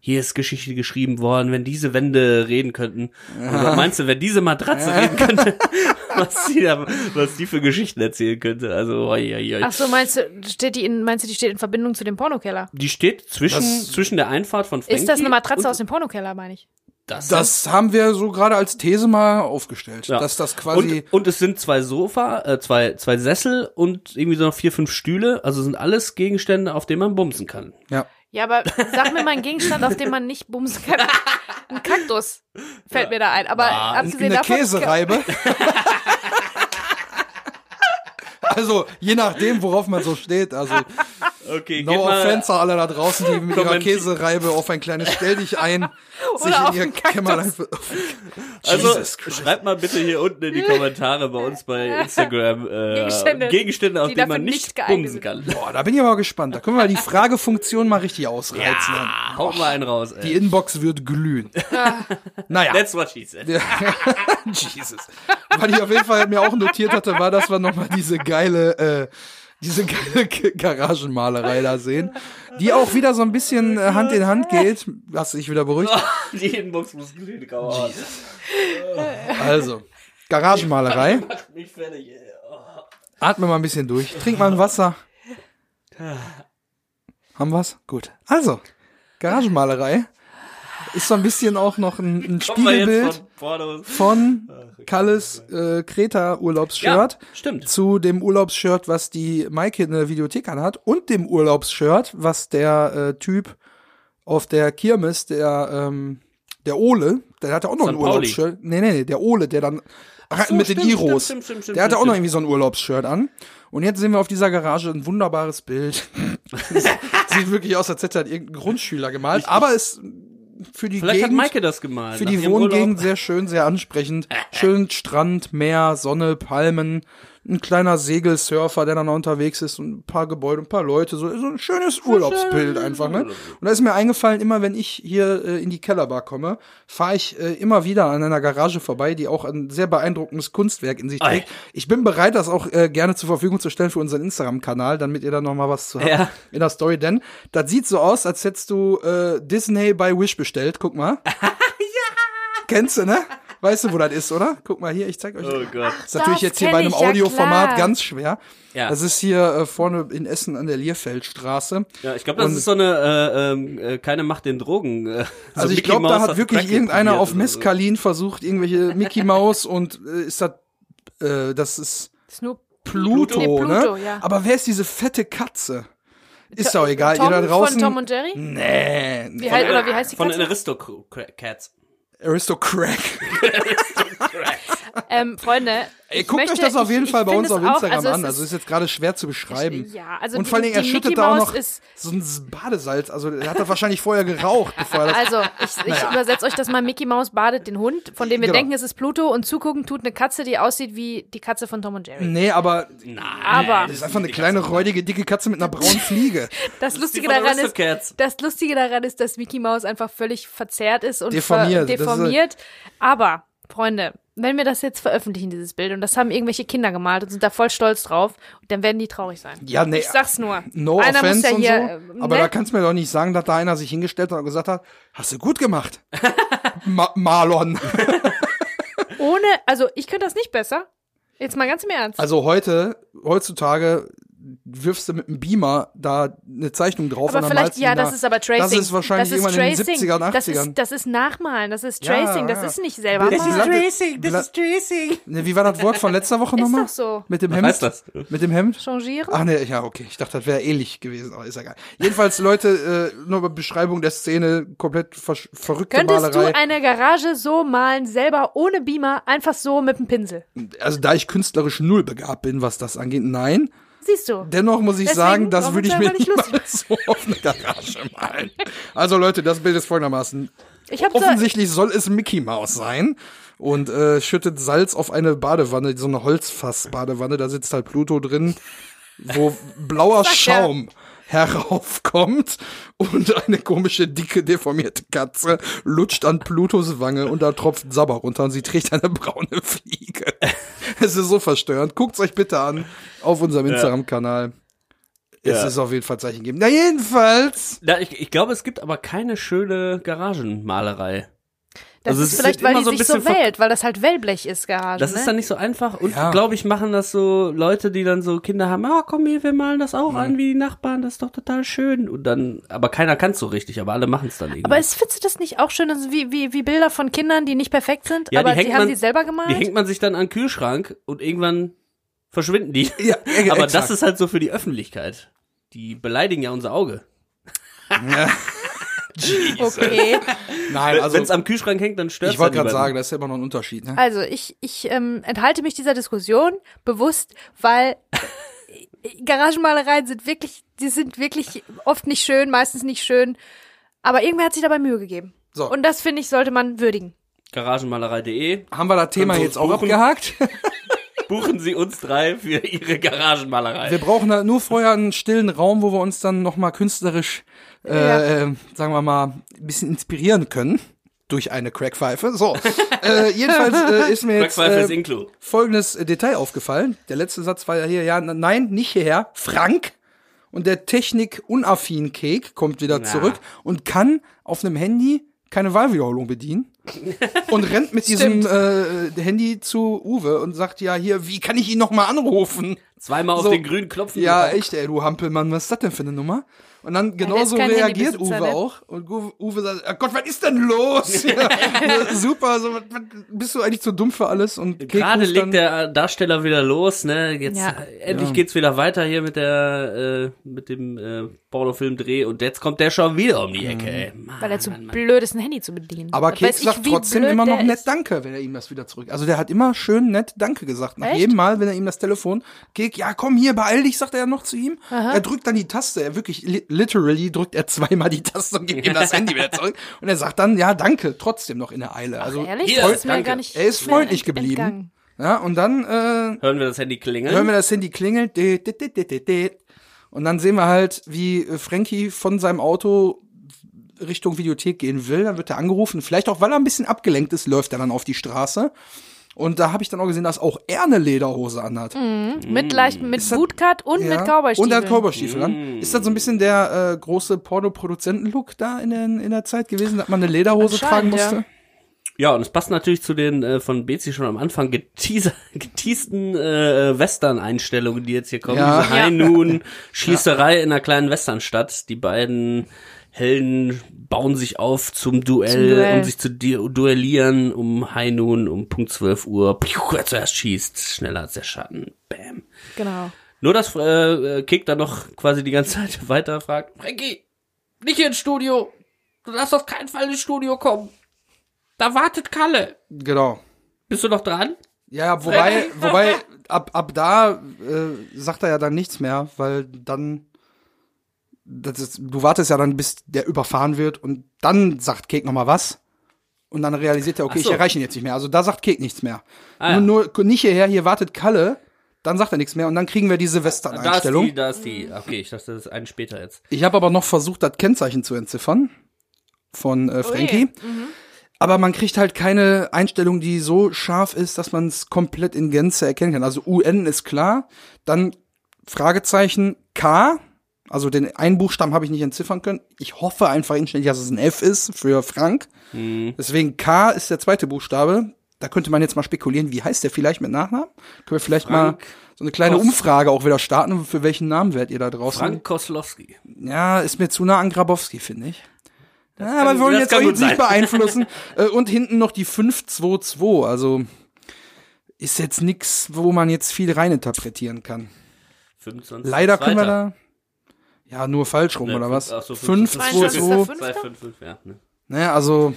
hier ist Geschichte geschrieben worden, wenn diese Wände reden könnten. Und was meinst du, wenn diese Matratze reden könnte, was die, da, was die für Geschichten erzählen könnte? Also, oi, oi, oi. Ach so, meinst du, steht die in, meinst du, die steht in Verbindung zu dem Pornokeller? Die steht zwischen, Das- zwischen der Einfahrt von Frankie Ist das eine Matratze und aus dem Pornokeller, meine ich? Das? Das haben wir so gerade als These mal aufgestellt, Ja. dass das quasi und, und es sind zwei Sofa, äh, zwei, zwei Sessel und irgendwie so noch vier, fünf Stühle. Also sind alles Gegenstände, auf denen man bumsen kann. ja. Ja, aber sag mir mal einen Gegenstand, auf dem man nicht bumsen kann. Ein Kaktus fällt mir da ein. Aber abgesehen eine davon. Käsereibe. also je nachdem, worauf man so steht. Also Okay, no offense alle da draußen, die mit ihrer Käsereibe auf ein kleines Stell dich ein sich in ihr. Kämmerlein. Also schreibt mal bitte hier unten in die Kommentare bei uns bei Instagram äh, Gegenstände, Gegenstände, auf die denen man nicht bumsen kann. Boah, da bin ich aber gespannt. Da können wir mal die Fragefunktion mal richtig ausreizen. Ah, haut mal einen raus. Die Ey. Inbox wird glühen. naja. That's what she said. Jesus. Was ich auf jeden Fall mir auch notiert hatte, war, dass wir nochmal diese geile, äh, diese Garagenmalerei da sehen, die auch wieder so ein bisschen äh, Hand in Hand geht. Du dich wieder beruhigt? Die Inbox muss glühen. Also, Garagenmalerei. Macht mich fertig, ey. Oh. Atme mal ein bisschen durch. Trink mal ein Wasser. Haben wir's? Gut. Also, Garagenmalerei ist so ein bisschen auch noch ein, ein Spiegelbild von von Kalles äh, Kreta-Urlaubsshirt. stimmt. zu dem Urlaubsshirt, was die Maike in der Videothek anhat und dem Urlaubsshirt, was der äh, Typ auf der Kirmes, der ähm, der Ole, der hatte auch noch ein. Urlaubsshirt. Nee, nee, nee, der Ole, der dann so, mit den stimmt, Iros. stimmt, stimmt, der hatte auch noch irgendwie so ein Urlaubsshirt an. Und jetzt sehen wir auf dieser Garage ein wunderbares Bild. Sieht wirklich aus, als hätte er irgendein Grundschüler gemalt, aber ist für die Vielleicht hat Gegend Maike das gemalt. für die Wohngegend Urlaub. sehr schön, sehr ansprechend. Schön Strand, Meer, Sonne, Palmen, ein kleiner Segelsurfer, der dann noch unterwegs ist und ein paar Gebäude, ein paar Leute, so, so ein schönes Urlaubsbild einfach, ne? Und da ist mir eingefallen, immer wenn ich hier äh, in die Kellerbar komme, fahre ich äh, immer wieder an einer Garage vorbei, die auch ein sehr beeindruckendes Kunstwerk in sich Ei. trägt. Ich bin bereit, das auch äh, gerne zur Verfügung zu stellen für unseren Instagram-Kanal, damit ihr da noch mal was zu habt Ja. in der Story, denn das sieht so aus, als hättest du äh, Disney bei Wish bestellt. Guck mal. ja. Kennst du, ne? Weißt du, wo das ist, oder? Guck mal hier, ich zeig euch. Oh Gott. Das ist natürlich jetzt hier bei einem ja Audioformat klar. ganz schwer. Ja. Das ist hier äh, vorne in Essen an der Lierfeldstraße. Ja, ich glaube, das Und- ist so eine äh, ähm, äh, keine Macht den Drogen. Äh, so Also ich glaube, da hat wirklich Crack irgendeiner auf oder so. Versucht, irgendwelche Mickey Mouse und äh, ist das, äh, das ist Snoop. Pluto, Nee, Pluto, ne? ja. Aber wer ist diese fette Katze? Ist doch egal, Tom ihr da draußen. Von Tom und Jerry? nee, Wie heißt, oder wie heißt die Von den Katze? Aristocratic Ähm, Freunde. Ey, ich guckt möchte, euch das auf jeden ich, Fall ich bei uns auf es auch, Instagram also es an. Also ist jetzt gerade schwer zu beschreiben. Ja, also und vor allen Dingen, er die schüttet Mickey da auch Mouse noch ist- so ein Badesalz. Also er hat das wahrscheinlich vorher geraucht, bevor er das. Also, ich, ich übersetze euch das mal. Mickey Mouse badet den Hund, von dem wir Genau. denken, es ist Pluto, und zugucken tut eine Katze, die aussieht wie die Katze von Tom und Jerry. nee, aber Aber das ist einfach eine kleine, räudige, dicke Katze mit einer braunen Fliege. das Lustige die von daran ist, Aristocats. das Lustige daran ist, dass Mickey Mouse einfach völlig verzerrt ist und Deformiert. Ver Das ist- deformiert. Aber, Freunde, wenn wir das jetzt veröffentlichen, dieses Bild, und das haben irgendwelche Kinder gemalt und sind da voll stolz drauf, dann werden die traurig sein. Ja, nee. Ich sag's nur. No Einer muss offense ja und hier, so. äh, Aber ne? da kannst du mir doch nicht sagen, dass da einer sich hingestellt hat und gesagt hat, hast du gut gemacht. Ma Marlon. Ohne, also ich könnte das nicht besser. Jetzt mal ganz im Ernst. Also heute, heutzutage wirfst du mit einem Beamer da eine Zeichnung drauf aber und dann vielleicht, malst du ja, die das ist aber Tracing. Das ist wahrscheinlich das ist irgendwann in den Tracing. 70ern, 80ern. Das ist, das ist Nachmalen, das ist Ja, Tracing, das ja. ist nicht selber Das ist malen. Tracing, das ist Tracing. Ne, wie war das Wort von letzter Woche Ist nochmal? doch so. Mit dem Was Hemd? heißt das? Mit dem Hemd? Changieren? Ach ne, ja, okay. Ich dachte, das wäre ähnlich gewesen, aber ist ja geil. Jedenfalls, Leute, äh, nur bei Beschreibung der Szene, komplett versch- verrückte Könntest Malerei. du eine Garage so malen, selber ohne Beamer, einfach so mit dem Pinsel? also da ich künstlerisch null begabt bin, was das angeht, nein. Siehst du? Dennoch muss ich Deswegen sagen, das würde ich mir nicht so auf eine Garage malen. Also Leute, das Bild ist folgendermaßen. Offensichtlich soll es Mickey Mouse sein und äh, schüttet Salz auf eine Badewanne, so eine Holzfass-Badewanne, da sitzt halt Pluto drin, wo blauer Sag ja. Heraufkommt und eine komische, dicke, deformierte Katze lutscht an Plutos Wange und da tropft Sabber runter und sie trägt eine braune Fliege. Es ist so verstörend. Guckt's euch bitte an auf unserem Instagram-Kanal. es Ja. ist auf jeden Fall Zeichen geben. Na jedenfalls. Ja, ich, ich glaube, es gibt aber keine schöne Garagenmalerei. Das Also ist ist vielleicht, weil die so sich so wählt, weil das halt Wellblech ist, Garage. Das ne? ist dann nicht so einfach. Und Ja. glaube ich, machen das so Leute, die dann so Kinder haben, ah, komm hier, wir malen das auch an wie die Nachbarn, das ist doch total schön. Und dann, aber keiner kann es so richtig, aber alle machen es dann irgendwie. Aber ist, findest du das nicht auch schön, also wie, wie, wie Bilder von Kindern, die nicht perfekt sind, Ja, die aber die, hängt haben man- die selber gemalt? die hängt man sich dann an den Kühlschrank und irgendwann verschwinden die. Ja, ja, aber exakt. das ist halt so für die Öffentlichkeit. Die beleidigen ja unser Auge. okay. Nein, also Wenn es am Kühlschrank hängt, dann stört ich wollte gerade sagen, das ist ja immer noch ein Unterschied. Ne? Also ich, ich ähm, enthalte mich dieser Diskussion bewusst, weil Garagenmalereien sind wirklich, die sind wirklich oft nicht schön, meistens nicht schön. Aber irgendwer hat sich dabei Mühe gegeben. So. Und das, finde ich, sollte man würdigen. Garagenmalerei.de. Haben wir das Thema jetzt auch abgehakt? Buchen Sie uns drei für Ihre Garagenmalerei. Wir brauchen halt nur vorher einen stillen Raum, wo wir uns dann nochmal künstlerisch, äh, Ja. äh, sagen wir mal, ein bisschen inspirieren können. Durch eine Crackpfeife. So. äh, jedenfalls äh, ist mir jetzt äh, folgendes äh, Detail aufgefallen. Der letzte Satz war ja hier, ja, nein, nicht hierher, Frank. Und der Technik-unaffin Cake kommt wieder Na. zurück und kann auf einem Handy keine Wahlwiederholung bedienen. und rennt mit diesem äh, Handy zu Uwe und sagt, ja, hier, wie kann ich ihn nochmal anrufen? Zweimal auf So. den grünen Knopf. Ja, echt, ey, du Hampelmann, was ist das denn für eine Nummer? Und dann genauso kein reagiert Handybesitzer, Uwe ne? auch. Und Uwe, sagt, oh Gott, was ist denn los? ja, ja, super, so, was, was, bist du eigentlich zu dumm für alles? Und Gerade legt der Darsteller wieder los, ne? Jetzt Ja. endlich geht's wieder weiter hier mit der äh, mit dem äh, Pornofilmdreh und jetzt kommt der schon wieder um die Ecke. Ey. Mann, Weil er zu Mann, Mann. blöd ist, ein Handy zu bedienen. Aber Was Kek weiß ich, sagt trotzdem immer noch nett ist. Danke, wenn er ihm das wieder zurück. Also der hat immer schön nett Danke gesagt. Nach Echt? jedem Mal, wenn er ihm das Telefon, Kek, ja komm hier, beeil dich, sagt er ja noch zu ihm. Er drückt dann die Taste, er wirklich, li literally drückt er zweimal die Taste und gibt ihm das Handy wieder zurück. Und er sagt dann, ja danke, trotzdem noch in der Eile. Also Ehrlich? Hier, das ist mir danke. gar nicht Er ist freundlich ent- geblieben. entgangen. Ja, und dann äh, Hören wir das Handy klingeln? hören wir das Handy dit. Und dann sehen wir halt, wie äh, Frankie von seinem Auto Richtung Videothek gehen will. Dann wird er angerufen. Vielleicht auch, weil er ein bisschen abgelenkt ist, läuft er dann auf die Straße. Und da habe ich dann auch gesehen, dass auch er eine Lederhose anhat. Mit leicht, mit das- Bootcut und Ja. mit Cowboystiefeln. Und er hat Cowboystiefel an. Ist das so ein bisschen der äh, große Porno-Produzenten-Look da in der, in der Zeit gewesen, dass man eine Lederhose tragen musste? Ja, und es passt natürlich zu den äh, von Bezi schon am Anfang geteaser, geteasten äh, Western-Einstellungen, die jetzt hier kommen. Ja. Diese High Noon Schießerei in einer kleinen Westernstadt. Die beiden Helden bauen sich auf zum Duell, Zum Duell. um sich zu du duellieren um High Noon um Punkt 12 Uhr. Piu, wer zuerst schießt, schneller als der Schatten. Bam. Genau. Nur, dass äh, Kick dann noch quasi die ganze Zeit weiter fragt, Frankie, nicht hier ins Studio. Du darfst auf keinen Fall ins Studio kommen. Da wartet Kalle. Genau. Bist du noch dran? Ja, wobei, wobei, ab, ab da äh, sagt er ja dann nichts mehr, weil dann, ist, du wartest ja dann, bis der überfahren wird und dann sagt Kek noch mal was. Und dann realisiert er, okay, so. ich erreiche ihn jetzt nicht mehr. Also da sagt Kek nichts mehr. Ah, ja. nur, nur nicht hierher, hier wartet Kalle, dann sagt er nichts mehr und dann kriegen wir diese Da ist Western-Einstellung. die, da ist die. Okay, ich dachte, das ist einen später jetzt. Ich habe aber noch versucht, das Kennzeichen zu entziffern von äh, Frankie. Mhm. Aber man kriegt halt keine Einstellung, die so scharf ist, dass man es komplett in Gänze erkennen kann. Also UN ist klar, dann Fragezeichen K, also den einen Buchstaben habe ich nicht entziffern können. Ich hoffe einfach inständig, dass es ein F ist für Frank. Deswegen K ist der zweite Buchstabe. Da könnte man jetzt mal spekulieren, wie heißt der vielleicht mit Nachnamen? Können wir vielleicht Frank mal so eine kleine Kos- Umfrage auch wieder starten, für welchen Namen werdet ihr da draußen? Frank Koslowski. Ja, ist mir zu nah an Grabowski, finde ich. Ja, aber wir wollen jetzt euch nicht sein. beeinflussen. Äh, Und hinten noch die 522, also ist jetzt nix, wo man jetzt viel reininterpretieren kann. 25. Leider können wir da ja nur falsch rum Ne, oder fünf- was? ach so, 522. 22. 255, ja. Ne? Ne, also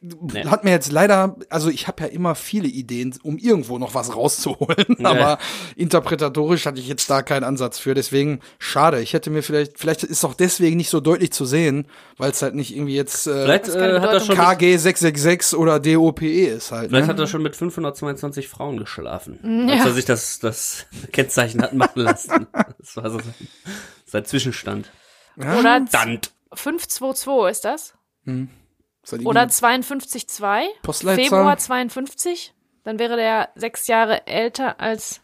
Nee. hat mir jetzt leider, also ich habe ja immer viele Ideen, um irgendwo noch was rauszuholen, aber interpretatorisch hatte ich jetzt da keinen Ansatz für, deswegen schade. Ich hätte mir vielleicht, vielleicht ist auch deswegen nicht so deutlich zu sehen, weil es halt nicht irgendwie jetzt äh, keine äh, hat er Bedeutung. schon. Mit, KG 666 oder DOPE ist halt. vielleicht Ne? hat er schon mit 522 Frauen geschlafen, Mhm, als er sich das, das Kennzeichen hat machen lassen. Das war so sein, Zwischenstand. Oder Dant. 522 ist das? Ist das Oder irgendwie 52,2? Postleitzahl? Februar 52? Dann wäre der sechs Jahre älter als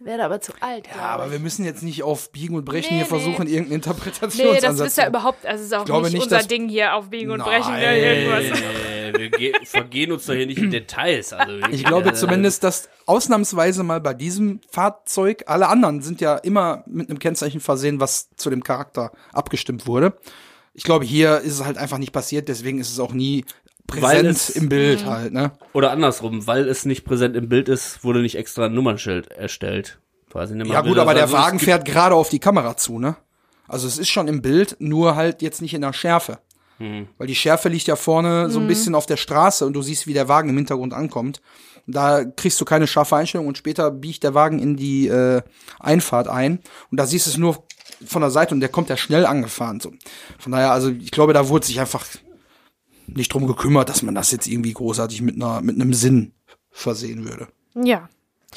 Wäre aber zu alt. Ja, aber wir müssen jetzt nicht auf Biegen und Brechen Nee, hier versuchen, nee. irgendeinen Nee, Interpretationsansatz das ist ja überhaupt, also es ist auch nicht, nicht, unser Ding hier auf Biegen und Nein. Brechen irgendwas. Wir ge vergehen uns doch hier nicht in Details. Also, Ich glaube äh, zumindest, dass ausnahmsweise mal bei diesem Fahrzeug, alle anderen sind ja immer mit einem Kennzeichen versehen, was zu dem Charakter abgestimmt wurde. Ich glaube, hier ist es halt einfach nicht passiert, deswegen ist es auch nie präsent es- im Bild halt, ne? Oder andersrum, weil es nicht präsent im Bild ist, wurde nicht extra ein Nummernschild erstellt. Quasi eine Ja gut, aber der also Wagen fährt gerade auf die Kamera zu, ne? Also es ist schon im Bild, nur halt jetzt nicht in der Schärfe. Hm. Weil die Schärfe liegt ja vorne so ein bisschen auf der Straße und du siehst, wie der Wagen im Hintergrund ankommt. Da kriegst du keine scharfe Einstellung und später biegt der Wagen in die äh, Einfahrt ein und da siehst du es nur von der Seite und der kommt ja schnell angefahren. So. Von daher, also ich glaube, da wurde sich einfach nicht drum gekümmert, dass man das jetzt irgendwie großartig mit einer mit einem Sinn versehen würde. Ja.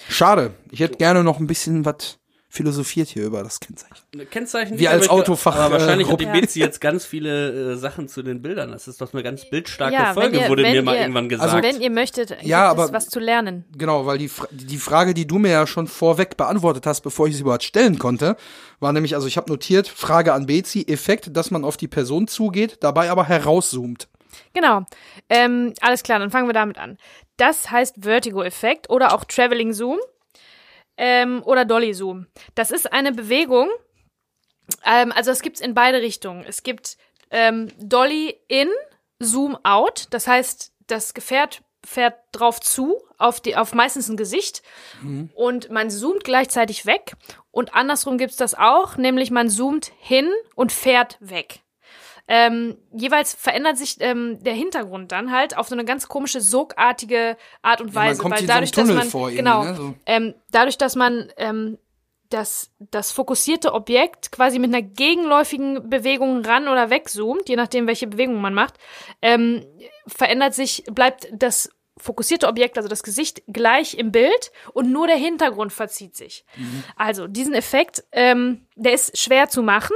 Schade. Ich hätte gerne noch ein bisschen was philosophiert hier über das Kennzeichen. Kennzeichen. Wir als Autofach- Aber wahrscheinlich äh, hat die. Bezi jetzt ganz viele äh, Sachen zu den Bildern. Das ist doch eine ganz bildstarke Ja, Folge, ihr- wurde mir mal ihr- irgendwann gesagt. Also wenn ihr möchtet, gibt Ja, es aber- was zu lernen. Genau, weil die, die Frage, die du mir ja schon vorweg beantwortet hast, bevor ich sie überhaupt stellen konnte, war nämlich, also ich habe notiert, Frage an Bezi, Effekt, dass man auf die Person zugeht, dabei aber herauszoomt. Genau. Ähm, alles klar, dann fangen wir damit an. Das heißt Vertigo-Effekt oder auch Traveling Zoom ähm, oder Dolly Zoom. Das ist eine Bewegung, ähm, also es gibt's in beide Richtungen. Es gibt ähm, Dolly in, Zoom out. Das heißt, das Gefährt fährt drauf zu, auf, die, auf meistens ein Gesicht und man zoomt gleichzeitig weg. Und andersrum gibt's das auch, nämlich man zoomt hin und fährt weg. Ähm, jeweils verändert sich ähm, der Hintergrund dann halt auf so eine ganz komische, sogartige Art und Ja, man Weise. kommt weil in so dadurch, dass man, vor genau, ne, so. ähm, dadurch, dass man ähm, das, das fokussierte Objekt quasi mit einer gegenläufigen Bewegung ran oder wegzoomt, je nachdem, welche Bewegung man macht, ähm, verändert sich, bleibt das fokussierte Objekt, also das Gesicht, gleich im Bild und nur der Hintergrund verzieht sich. Also diesen Effekt, ähm, der ist schwer zu machen.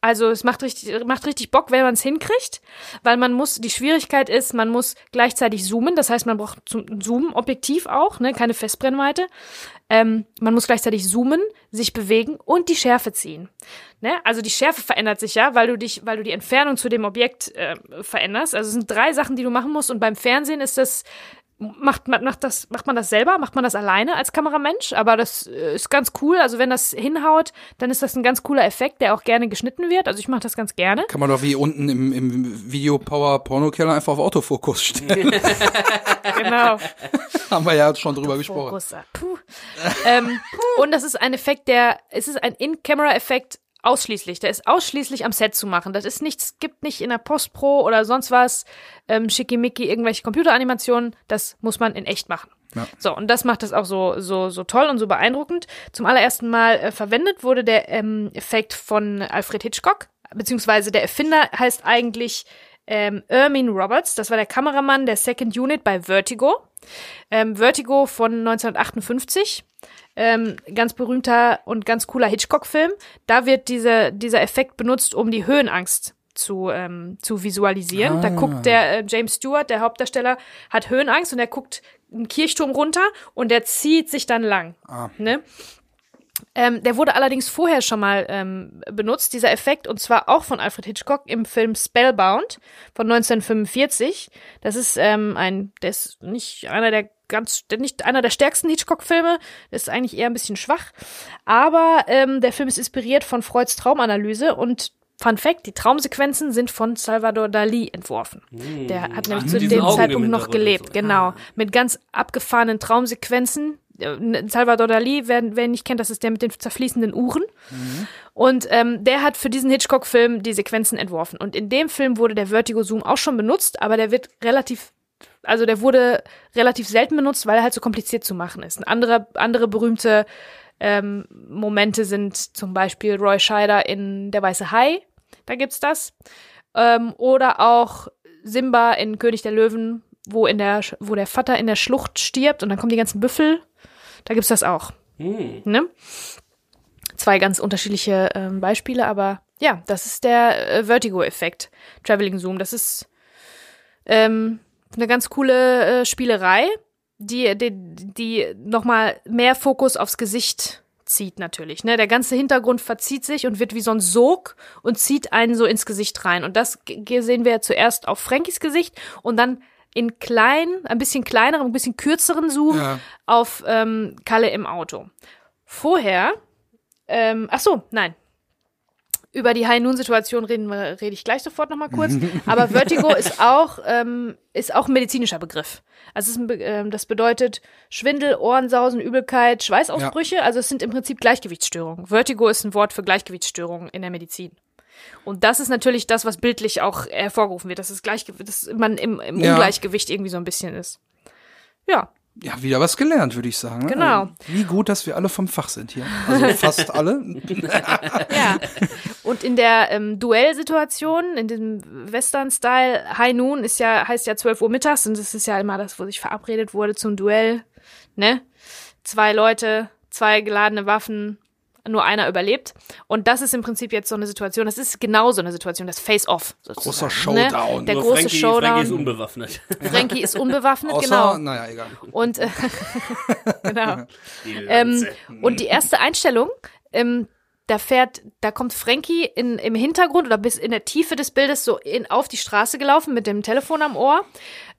Also es macht richtig, macht richtig Bock, wenn man es hinkriegt, weil man muss, die Schwierigkeit ist, man muss gleichzeitig zoomen, das heißt, man braucht ein Zoom-Objektiv auch, ne, keine Festbrennweite. Ähm, man muss gleichzeitig zoomen, sich bewegen und die Schärfe ziehen. Ne? Also die Schärfe verändert sich ja, weil du dich, weil du die Entfernung zu dem Objekt äh, veränderst. Also es sind drei Sachen, die du machen musst und beim Fernsehen ist das macht man macht das macht man das selber macht man das alleine als Kameramensch aber das äh, ist ganz cool also wenn das hinhaut dann ist das ein ganz cooler Effekt der auch gerne geschnitten wird also ich mache das ganz gerne Kann man doch wie unten im, im Video Power Porno-Keller einfach auf Autofokus stellen. genau Haben wir ja schon drüber gesprochen. Ah, puh. ähm, und das ist ein Effekt der es ist ein In-Camera-Effekt ausschließlich der ist ausschließlich am Set zu machen das ist nichts gibt nicht in der Post-Pro oder sonst was ähm, schickimicki irgendwelche Computeranimationen das muss man in echt machen Ja. So, und das macht es auch so, so, so toll und so beeindruckend. Zum allerersten Mal äh, verwendet wurde der ähm, Effekt von Alfred Hitchcock, beziehungsweise der Erfinder heißt eigentlich ähm, Ermin Roberts. Das war der Kameramann der Second Unit bei Vertigo. Ähm, Vertigo von 1958. Ähm, ganz berühmter und ganz cooler Hitchcock-Film. Da wird diese, dieser Effekt benutzt, um die Höhenangst zu, ähm, zu visualisieren. Da guckt der äh, James Stewart, der Hauptdarsteller, hat Höhenangst und er guckt einen Kirchturm runter und der zieht sich dann lang. Ne? Ähm, der wurde allerdings vorher schon mal ähm, benutzt, dieser Effekt, und zwar auch von Alfred Hitchcock im Film Spellbound von 1945. Das ist ähm, ein, der ist nicht einer der ganz, nicht einer der stärksten Hitchcock-Filme, ist eigentlich eher ein bisschen schwach. Aber ähm, der Film ist inspiriert von Freuds Traumanalyse und Fun Fact, die Traumsequenzen sind von Salvador Dali entworfen. Der hat nämlich mit zu dem Augen Zeitpunkt noch gelebt, so. genau. Mit ganz abgefahrenen Traumsequenzen. Äh, Salvador Dali, wer, wer ihn nicht kennt, das ist der mit den zerfließenden Uhren. Und ähm, der hat für diesen Hitchcock-Film die Sequenzen entworfen. Und in dem Film wurde der Vertigo-Zoom auch schon benutzt, aber der wird relativ, also der wurde relativ selten benutzt, weil er halt so kompliziert zu machen ist. Ein anderer, andere berühmte ähm, Momente sind zum Beispiel Roy Scheider in Der Weiße Hai, da gibt's das. Ähm, oder auch Simba in König der Löwen, wo, in der, wo der Vater in der Schlucht stirbt und dann kommen die ganzen Büffel. Da gibt's das auch. Ne? Zwei ganz unterschiedliche ähm, Beispiele, aber ja, das ist der äh, Vertigo-Effekt. Traveling Zoom. Das ist ähm, eine ganz coole äh, Spielerei. die, die, die nochmal mehr Fokus aufs Gesicht zieht natürlich. Ne? Der ganze Hintergrund verzieht sich und wird wie so ein Sog und zieht einen so ins Gesicht rein. Und das sehen wir zuerst auf Frankies Gesicht und dann in klein, ein bisschen kleineren, ein bisschen kürzeren Zoom Ja. auf ähm, Kalle im Auto. Vorher, ähm, ach so, nein. Über die High-Noon-Situation reden wir, rede ich gleich sofort nochmal kurz. Aber Vertigo ist auch, ähm, ist auch ein medizinischer Begriff. Also Be ähm, das bedeutet Schwindel, Ohrensausen, Übelkeit, Schweißausbrüche. Also es sind im Prinzip Gleichgewichtsstörungen. Vertigo ist ein Wort für Gleichgewichtsstörungen in der Medizin. Und das ist natürlich das, was bildlich auch hervorgerufen wird, dass, es Gleichge dass man im, im Ja. Ungleichgewicht irgendwie so ein bisschen ist. Ja, Ja, wieder was gelernt, würde ich sagen. ne? Genau. Also, Wie gut, dass wir alle vom Fach sind hier. Also fast alle. Ja. Und in der ähm, Duellsituation, in dem Western-Style, High Noon ist ja, heißt ja 12 Uhr mittags und das ist ja immer das, wo sich verabredet wurde zum Duell. Ne? Zwei Leute, zwei geladene Waffen, nur einer überlebt. Und das ist im Prinzip jetzt so eine Situation, das ist genau so eine Situation, das Face-Off. Großer Showdown. Ne? Der Nur große Frankie, Showdown. Frankie ist unbewaffnet. Frankie ist unbewaffnet, Außer, genau. naja, egal. Und, äh, genau. Die Ähm, und die erste Einstellung, ähm, da fährt, da kommt Frankie in, im Hintergrund oder bis in der Tiefe des Bildes so in, auf die Straße gelaufen mit dem Telefon am Ohr.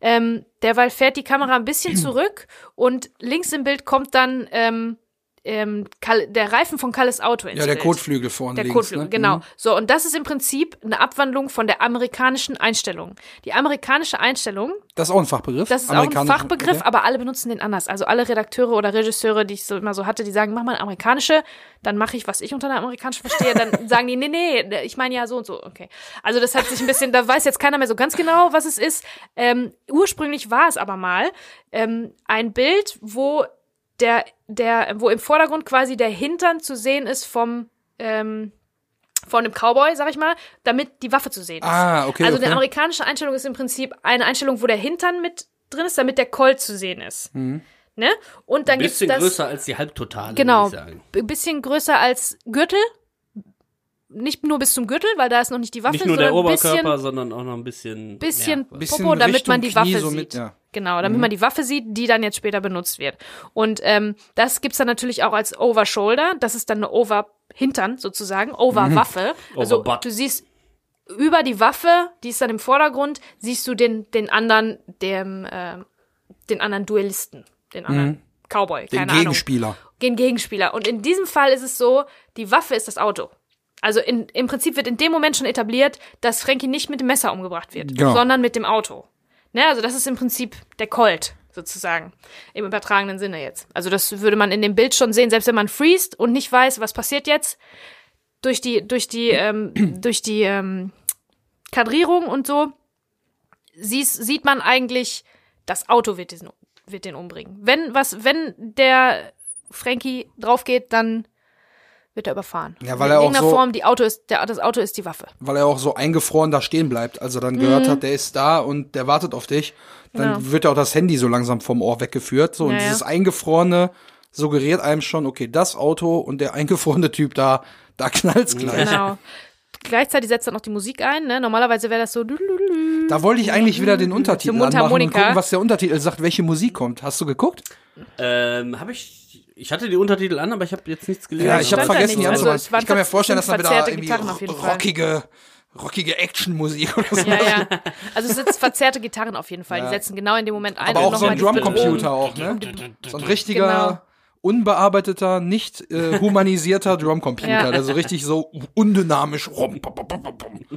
Ähm, derweil fährt die Kamera ein bisschen zurück und links im Bild kommt dann ähm, ähm, der Reifen von Kalles Auto ins Ja, der. Kotflügel vorne Der links. Kotflügel, ne? genau. Mhm. So, und das ist im Prinzip eine Abwandlung von der amerikanischen Einstellung. Die amerikanische Einstellung Das ist auch ein Fachbegriff. das ist auch ein Fachbegriff, okay. aber alle benutzen den anders. Also alle Redakteure oder Regisseure, die ich so immer so hatte, die sagen, mach mal eine amerikanische, dann mache ich, was ich unter einer amerikanischen verstehe, dann sagen die, nee, nee, ich meine ja so und so, okay. Also das hat sich ein bisschen, da weiß jetzt keiner mehr so ganz genau, was es ist. Ähm, ursprünglich war es aber mal ähm, ein Bild, wo der, der, wo im Vordergrund quasi der Hintern zu sehen ist vom, ähm, von dem Cowboy, sag ich mal, damit die Waffe zu sehen ist. Ah, okay, Also okay. eine amerikanische Einstellung ist im Prinzip eine Einstellung, wo der Hintern mit drin ist, damit der Colt zu sehen ist. Mhm. Ne? Und dann Ein gibt's bisschen das größer als die Halbtotale, genau, würde ich sagen. ein bisschen größer als Gürtel. Nicht nur bis zum Gürtel, weil da ist noch nicht die Waffe, Nicht nur der sondern ein Oberkörper, bisschen, sondern auch noch ein bisschen. bisschen. Bisschen Popo, damit Richtung man die Knie Waffe so sieht. mit, ja. Genau, damit man die Waffe sieht, die dann jetzt später benutzt wird. Und ähm, das gibt's dann natürlich auch als Over-Shoulder. Das ist dann eine Over-Hintern sozusagen, Over-Waffe. Also Over-Butt. du siehst über die Waffe, die ist dann im Vordergrund, siehst du den, den anderen, dem, äh, den anderen Duellisten, den anderen Cowboy, Den keine Ahnung Gegenspieler. den Gegenspieler. Und in diesem Fall ist es so, die Waffe ist das Auto. Also in, im Prinzip wird in dem Moment schon etabliert, dass Frankie nicht mit dem Messer umgebracht wird, Genau. sondern mit dem Auto. Ne, also das ist im Prinzip der Colt, sozusagen. Im übertragenen Sinne jetzt. Also das würde man in dem Bild schon sehen, selbst wenn man freest und nicht weiß, was passiert jetzt. Durch die, durch die, ähm, durch die ähm, Kadrierung und so, siehst, sieht man eigentlich, das Auto wird, diesen, wird den umbringen. Wenn, was, wenn der Frankie drauf geht, dann wird er überfahren. Ja, weil In er auch irgendeiner so- Form, die Auto ist, der, das Auto ist die Waffe. Weil er auch so eingefroren da stehen bleibt. Also dann gehört Mhm. hat, der ist da und der wartet auf dich. Dann Genau. wird ja auch das Handy so langsam vom Ohr weggeführt. So, und Ja, ja. dieses Eingefrorene suggeriert einem schon, okay, das Auto und der eingefrorene Typ da, da knallt's gleich. Genau. Gleichzeitig setzt dann auch die Musik ein. Ne? Normalerweise wäre das so. Da wollte ich eigentlich wieder den Untertitel anmachen und gucken, was der Untertitel sagt, welche Musik kommt. Hast du geguckt? Ähm, habe ich. Ich hatte die Untertitel an, aber ich habe jetzt nichts gelesen. Ja, ich habe da vergessen, die nichts. anzumachen. Also, ich kann mir vorstellen, dass dann wieder verzerrte irgendwie Gitarren auf jeden Fall. rockige, rockige Actionmusik oder so. Ja, ja. Also es sind verzerrte Gitarren auf jeden Fall. Ja. Die setzen genau in dem Moment ein. Aber und auch so ein Drumcomputer auch, ne? So ein richtiger, Genau. unbearbeiteter, nicht äh, humanisierter Drumcomputer, Ja. der so richtig so undynamisch rum.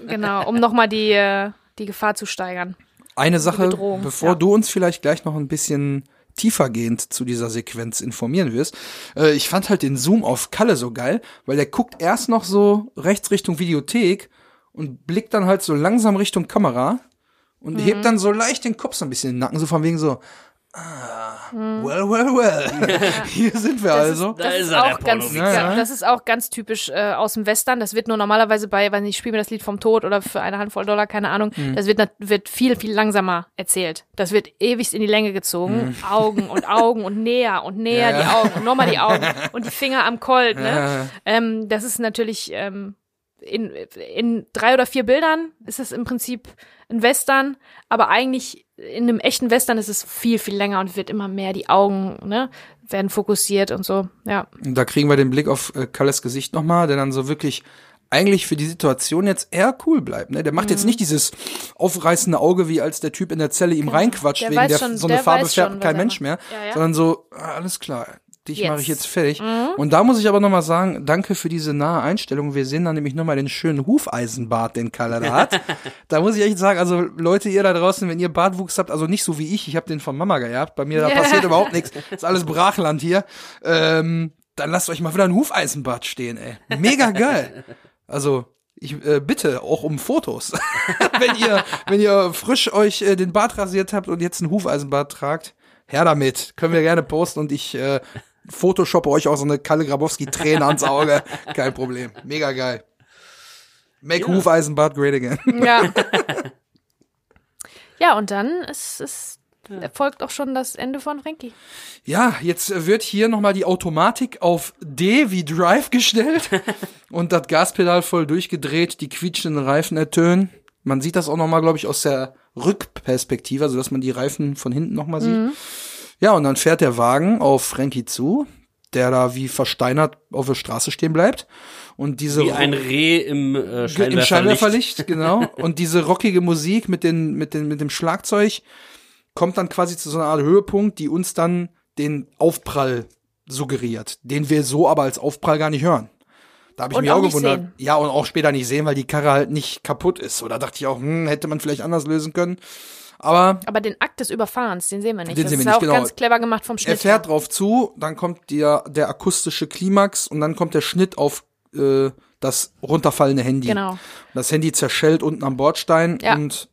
Genau, um nochmal die, äh, die Gefahr zu steigern. Eine Sache, bevor ja. du uns vielleicht gleich noch ein bisschen tiefergehend zu dieser Sequenz informieren wirst. Äh, ich fand halt den Zoom auf Kalle so geil, weil der guckt erst noch so rechts Richtung Videothek und blickt dann halt so langsam Richtung Kamera und Mhm. hebt dann so leicht den Kopf so ein bisschen in den Nacken, so von wegen so, ah, well, well, well. Hier sind wir also. Da Das ist ist, er, der auch ganz, ja, das ist auch ganz typisch äh, aus dem Western. Das wird nur normalerweise bei, wenn ich spiele mir das Lied vom Tod oder für eine Handvoll Dollar, keine Ahnung, Mhm. das wird, wird viel, viel langsamer erzählt. Das wird ewigst in die Länge gezogen. Augen und Augen und näher und näher Mhm. Ja, die Augen und nochmal die Augen und die Finger am Colt. Ne? Ja. Ähm, das ist natürlich ähm, in, in drei oder vier Bildern ist es im Prinzip ein Western, aber eigentlich in einem echten Western ist es viel, viel länger und wird immer mehr die Augen, ne, werden fokussiert und so, ja. Und da kriegen wir den Blick auf äh, Kalles Gesicht nochmal, der dann so wirklich eigentlich für die Situation jetzt eher cool bleibt. Ne? Der macht Mhm. jetzt nicht dieses aufreißende Auge, wie als der Typ in der Zelle ihm reinquatscht, Der wegen der schon- so eine Farbe färbt kein Mensch mehr, Ja, ja. sondern so, ah, alles klar, dich. Mhm. mache ich jetzt fertig. Und da muss ich aber nochmal sagen, danke für diese nahe Einstellung. Wir sehen dann nämlich nochmal den schönen Hufeisenbart, den Kalle da hat. da muss ich echt sagen, also Leute, ihr da draußen, wenn ihr Bartwuchs habt, also nicht so wie ich, ich habe den von Mama geerbt, bei mir da passiert überhaupt nichts, ist alles Brachland hier. Ähm, dann lasst euch mal wieder ein Hufeisenbart stehen, ey. Mega geil. Also, ich äh, bitte auch um Fotos. wenn ihr, wenn ihr frisch euch äh, den Bart rasiert habt und jetzt ein Hufeisenbart tragt, her damit. Können wir gerne posten und ich äh, photoshoppe euch auch so eine Kalle Grabowski-Träne ans Auge. Kein Problem. Mega geil. Make Hufeisenbart great again. Ja. ja, und dann ist es folgt auch schon das Ende von Frankie. Ja, jetzt wird hier nochmal die Automatik auf D wie Drive gestellt und das Gaspedal voll durchgedreht, die quietschenden Reifen ertönen. Man sieht das auch nochmal, glaube ich, aus der Rückperspektive, also dass man die Reifen von hinten nochmal sieht. Ja, und dann fährt der Wagen auf Frankie zu, der da wie versteinert auf der Straße stehen bleibt. Und diese Wie ein Reh im äh, Ge- Im Scheinwerferlicht. Scheinwerferlicht, genau. Und diese rockige Musik mit, den, mit, den, mit dem Schlagzeug kommt dann quasi zu so einer Art Höhepunkt, die uns dann den Aufprall suggeriert, den wir so aber als Aufprall gar nicht hören. Da habe ich Und mich auch auch gewundert. sehen. Ja, und auch später nicht sehen, weil die Karre halt nicht kaputt ist. Oder dachte ich auch, hm, hätte man vielleicht anders lösen können. Aber Aber den Akt des Überfahrens, den sehen wir nicht. Den das sehen wir ist nicht, auch genau. ganz clever gemacht vom er Schnitt. fährt drauf zu, dann kommt der, der akustische Klimax und dann kommt der Schnitt auf äh, das runterfallende Handy. Genau. Das Handy zerschellt unten am Bordstein Ja. und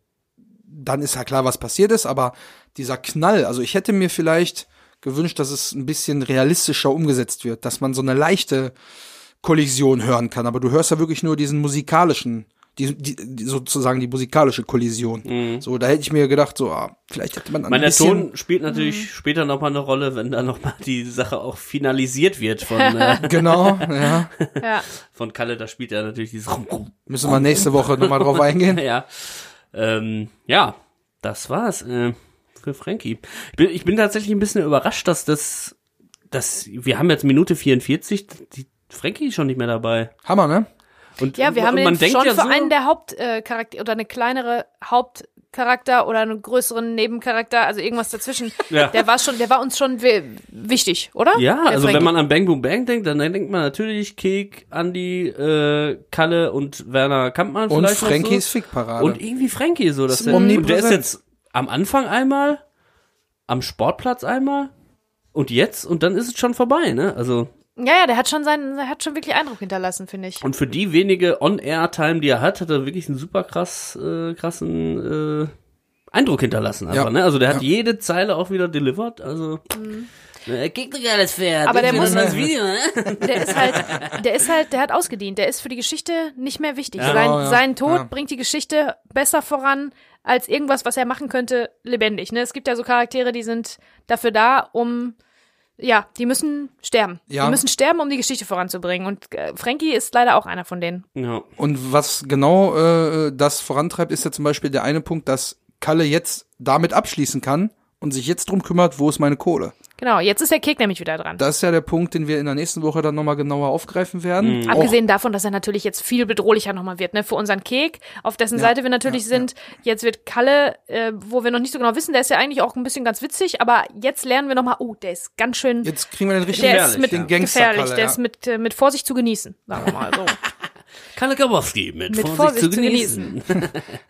dann ist ja klar, was passiert ist, aber dieser Knall, also ich hätte mir vielleicht gewünscht, dass es ein bisschen realistischer umgesetzt wird, dass man so eine leichte Kollision hören kann, aber du hörst ja wirklich nur diesen musikalischen, die, die, die sozusagen die musikalische Kollision. So, da hätte ich mir gedacht, so, ah, vielleicht hätte man ein meine, der bisschen Ton spielt natürlich später noch mal eine Rolle, wenn da noch mal die Sache auch finalisiert wird von, äh, genau, ja, Ja. von Kalle. Da spielt er natürlich dieses müssen wir nächste Woche nochmal drauf eingehen. Ja, ähm, ja, das war's äh, für Frankie. Ich bin, ich bin tatsächlich ein bisschen überrascht, dass das, dass wir haben jetzt Minute 44, die Frankie ist schon nicht mehr dabei. Hammer, ne? Und Ja, wir haben man den denkt schon ja für so, einen der Hauptcharakter oder eine kleinere Hauptcharakter oder einen größeren Nebencharakter, also irgendwas dazwischen. Ja. Der war schon, der war uns schon wi- wichtig, oder? Ja, Der also wenn Frankie. man an Bang Boom Bang denkt, dann denkt man natürlich Kek, Andi, äh, Kalle und Werner Kampmann Und vielleicht noch Frankies so. Fickparade. Und irgendwie Frankie so. Dass Ist der, und der ist jetzt am Anfang einmal, am Sportplatz einmal und jetzt und dann ist es schon vorbei, ne? Also Ja, ja, der hat schon seinen, der hat schon wirklich Eindruck hinterlassen, finde ich. und für die wenige On-Air-Time, die er hat, hat er wirklich einen super krass, äh, krassen äh, Eindruck hinterlassen einfach, Ja. ne? Also der hat Ja. jede Zeile auch wieder delivered, also Er kriegt doch alles Pferd. Aber der muss- das Video, ne? Der ist halt, der ist halt, der hat ausgedient. Der ist für die Geschichte nicht mehr wichtig. Ja. sein, Genau, ja. sein Tod Ja. bringt die Geschichte besser voran als irgendwas, was er machen könnte, lebendig. Ne? Es gibt ja so Charaktere, die sind dafür da, um ja, die müssen sterben. Ja. Die müssen sterben, um die Geschichte voranzubringen. Und äh, Frankie ist leider auch einer von denen. Ja. Und was genau äh, das vorantreibt, ist ja zum Beispiel der eine Punkt, dass Kalle jetzt damit abschließen kann und sich jetzt drum kümmert, wo ist meine Kohle. Genau, jetzt ist der Kek nämlich wieder dran. Das ist ja der Punkt, den wir in der nächsten Woche dann nochmal genauer aufgreifen werden. Mhm. Abgesehen davon, dass er natürlich jetzt viel bedrohlicher nochmal wird, ne? Für unseren Kek, auf dessen Seite wir natürlich sind. Jetzt wird Kalle, äh, wo wir noch nicht so genau wissen, der ist ja eigentlich auch ein bisschen ganz witzig, aber jetzt lernen wir nochmal, oh, der ist ganz schön, jetzt kriegen wir den richtigen der ist mit den Gangster gefährlich, Kalle, der ja. ist mit, äh, mit Vorsicht zu genießen, sagen wir mal so. Kalle Grabowski mit, Mit Vorsicht, zu Vorsicht zu genießen.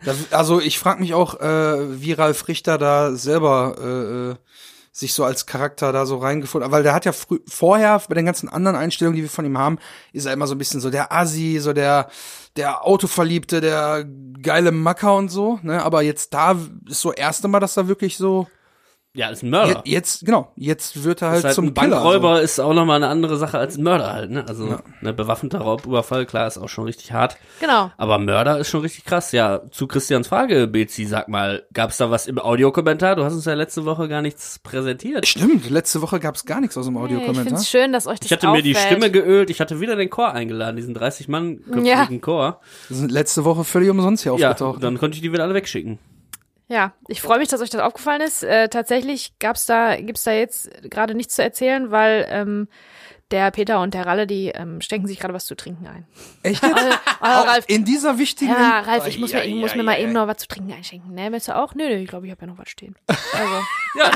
Da, also ich frage mich auch, äh, wie Ralf Richter da selber äh, äh, sich so als Charakter da so reingefunden weil der hat ja frü vorher bei den ganzen anderen Einstellungen, die wir von ihm haben, ist er immer so ein bisschen so der Assi, so der der Autoverliebte, der geile Macker und so, ne? Aber jetzt da ist so erste Mal, dass er wirklich so Ja, ist ein Mörder. Je- Jetzt, genau, jetzt wird er halt, halt zum ein Killer. Bankräuber ist auch nochmal eine andere Sache als ein Mörder halt, ne? Also, ne, bewaffneter Raubüberfall, klar, ist auch schon richtig hart. Genau. Aber Mörder ist schon richtig krass. Ja, zu Christians Frage, Bezi, sag mal, gab's da was im Audiokommentar? Du hast uns ja letzte Woche gar nichts präsentiert. Stimmt, letzte Woche gab's gar nichts aus dem Ich Audiokommentar. finde es schön, dass euch das Ich hatte mir die auffällt. Stimme geölt, ich hatte wieder den Chor eingeladen, diesen 30 Mann Ja. köpfigen Chor. Die sind letzte Woche völlig umsonst hier Ja, aufgetaucht. dann konnte ich die wieder alle wegschicken. Ja, ich freue mich, dass euch das aufgefallen ist. Äh, tatsächlich gab's da, gibt's da jetzt gerade nichts zu erzählen, weil ähm, der Peter und der Ralle, die ähm, stecken sich gerade was zu trinken ein. Echt jetzt? Auch Ralf, in dieser wichtigen. ja, Ralf, ich muss, mir, Ai, ich ai, muss mir ai, mal eben noch was zu trinken einschenken. Ne, willst du auch? Nö, nö, ich glaube, ich habe ja noch was stehen. Also, Ja.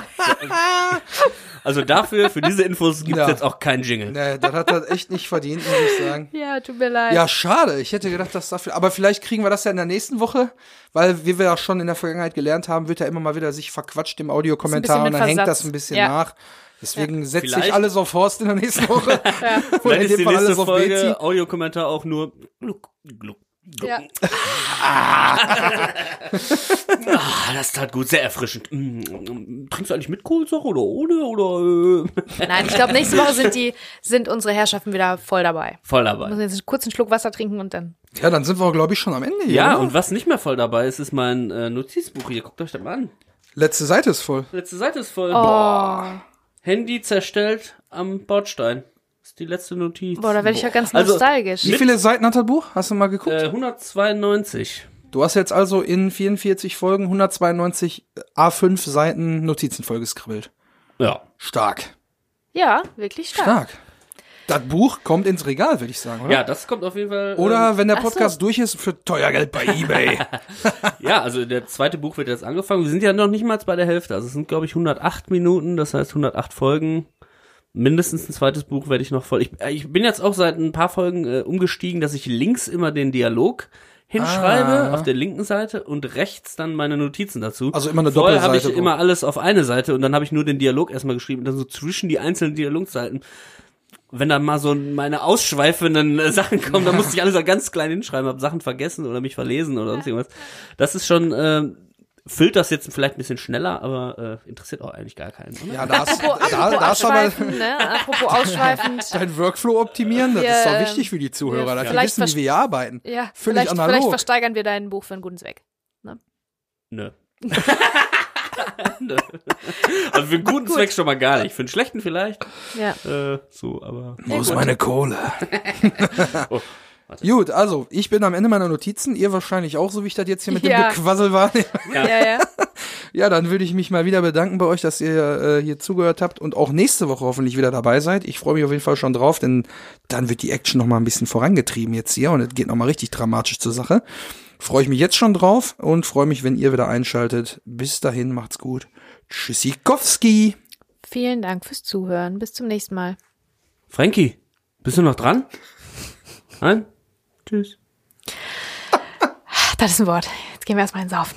also dafür, für diese Infos gibt's Ja. jetzt auch keinen Jingle. Nee, das hat er echt nicht verdient, muss ich sagen. ja, tut mir leid. Ja, schade. Ich hätte gedacht, dass dafür. Aber vielleicht kriegen wir das ja in der nächsten Woche, weil wie wir ja schon in der Vergangenheit gelernt haben, wird er immer mal wieder sich verquatscht im Audiokommentar und dann mit hängt das Versatz. ein bisschen Ja. nach. Deswegen setze ich alles auf Horst in der nächsten Woche. Oder Vielleicht in ist die nächste alles auf Folge. Audiokommentar auch nur gluck, gluck, gluck. Ja. Ah, das tat gut, sehr erfrischend. Mm, mm, Trinkst du eigentlich mit Kohlensäure oder ohne? Oder äh? Nein, ich glaube, nächste Woche sind die, sind unsere Herrschaften wieder voll dabei. voll Wir dabei. müssen jetzt einen kurzen Schluck Wasser trinken und dann. Ja, dann sind wir, glaube ich, schon am Ende hier. Ja, oder? und was nicht mehr voll dabei ist, ist mein äh, Notizbuch hier. Guckt euch das mal an. Letzte Seite ist voll. Letzte Seite ist voll. Oh, Handy zerstellt am Bordstein. Ist die letzte Notiz. boah, da werde ich ja ganz Also, nostalgisch. Wie viele Seiten hat das Buch? Hast du mal geguckt? Äh, 192. Du hast jetzt also in 44 Folgen 192 A5 Seiten Notizen vollgeskribbelt. Ja. Stark. ja, wirklich stark. Stark. Das Buch kommt ins Regal, würde ich sagen, oder? Ja, das kommt auf jeden Fall. Oder wenn der Ach so. Podcast durch ist, für teuer Geld bei Ebay. Ja, also der zweite Buch wird jetzt angefangen. Wir sind ja noch nicht mal bei der Hälfte. Also es sind, glaube ich, 108 Minuten, das heißt 108 Folgen. Mindestens ein zweites Buch werde ich noch voll. Ich, äh, ich bin jetzt auch seit ein paar Folgen äh, umgestiegen, dass ich links immer den Dialog hinschreibe Ah. auf der linken Seite und rechts dann meine Notizen dazu. Also immer eine Vorher habe ich Doppelseite, wo- immer alles auf eine Seite und dann habe ich nur den Dialog erstmal geschrieben und dann so zwischen die einzelnen Dialogseiten. Wenn dann mal so meine ausschweifenden äh, Sachen kommen, dann musste ich alles da ganz klein hinschreiben, habe Sachen vergessen oder mich verlesen oder sonst irgendwas. Das ist schon, äh, füllt das jetzt vielleicht ein bisschen schneller, aber äh, interessiert auch eigentlich gar keinen. Oder? ja, da ist, Apropos, da, apropos da ist aber ausschweifend, ne? Apropos ausschweifend. dein Workflow optimieren, das Wir, ist doch wichtig für die Zuhörer, dass die vielleicht wissen, wie wir hier arbeiten. Ja, Völlig vielleicht, vielleicht analog. versteigern wir dein Buch für einen guten Zweck. Nö. Nö. Also für einen guten Zweck schon mal gar nicht. Für einen schlechten vielleicht. Ja. Äh, so, aber. Wo ist gut. meine Kohle? Oh, Gut, also ich bin am Ende meiner Notizen, ihr wahrscheinlich auch, so wie ich das jetzt hier mit Ja. dem Gequassel war. Ja, ja. Ja, dann würde ich mich mal wieder bedanken bei euch, dass ihr äh, hier zugehört habt und auch nächste Woche hoffentlich wieder dabei seid. Ich freue mich auf jeden Fall schon drauf, denn dann wird die Action noch mal ein bisschen vorangetrieben jetzt hier und es geht noch mal richtig dramatisch zur Sache. Freue ich mich jetzt schon drauf und freue mich, wenn ihr wieder einschaltet. Bis dahin, macht's gut. Tschüssikowski. Vielen Dank fürs Zuhören. Bis zum nächsten Mal. Frankie, bist du noch dran? Nein? Tschüss. Das ist ein Wort. Jetzt gehen wir erstmal ins Saufen.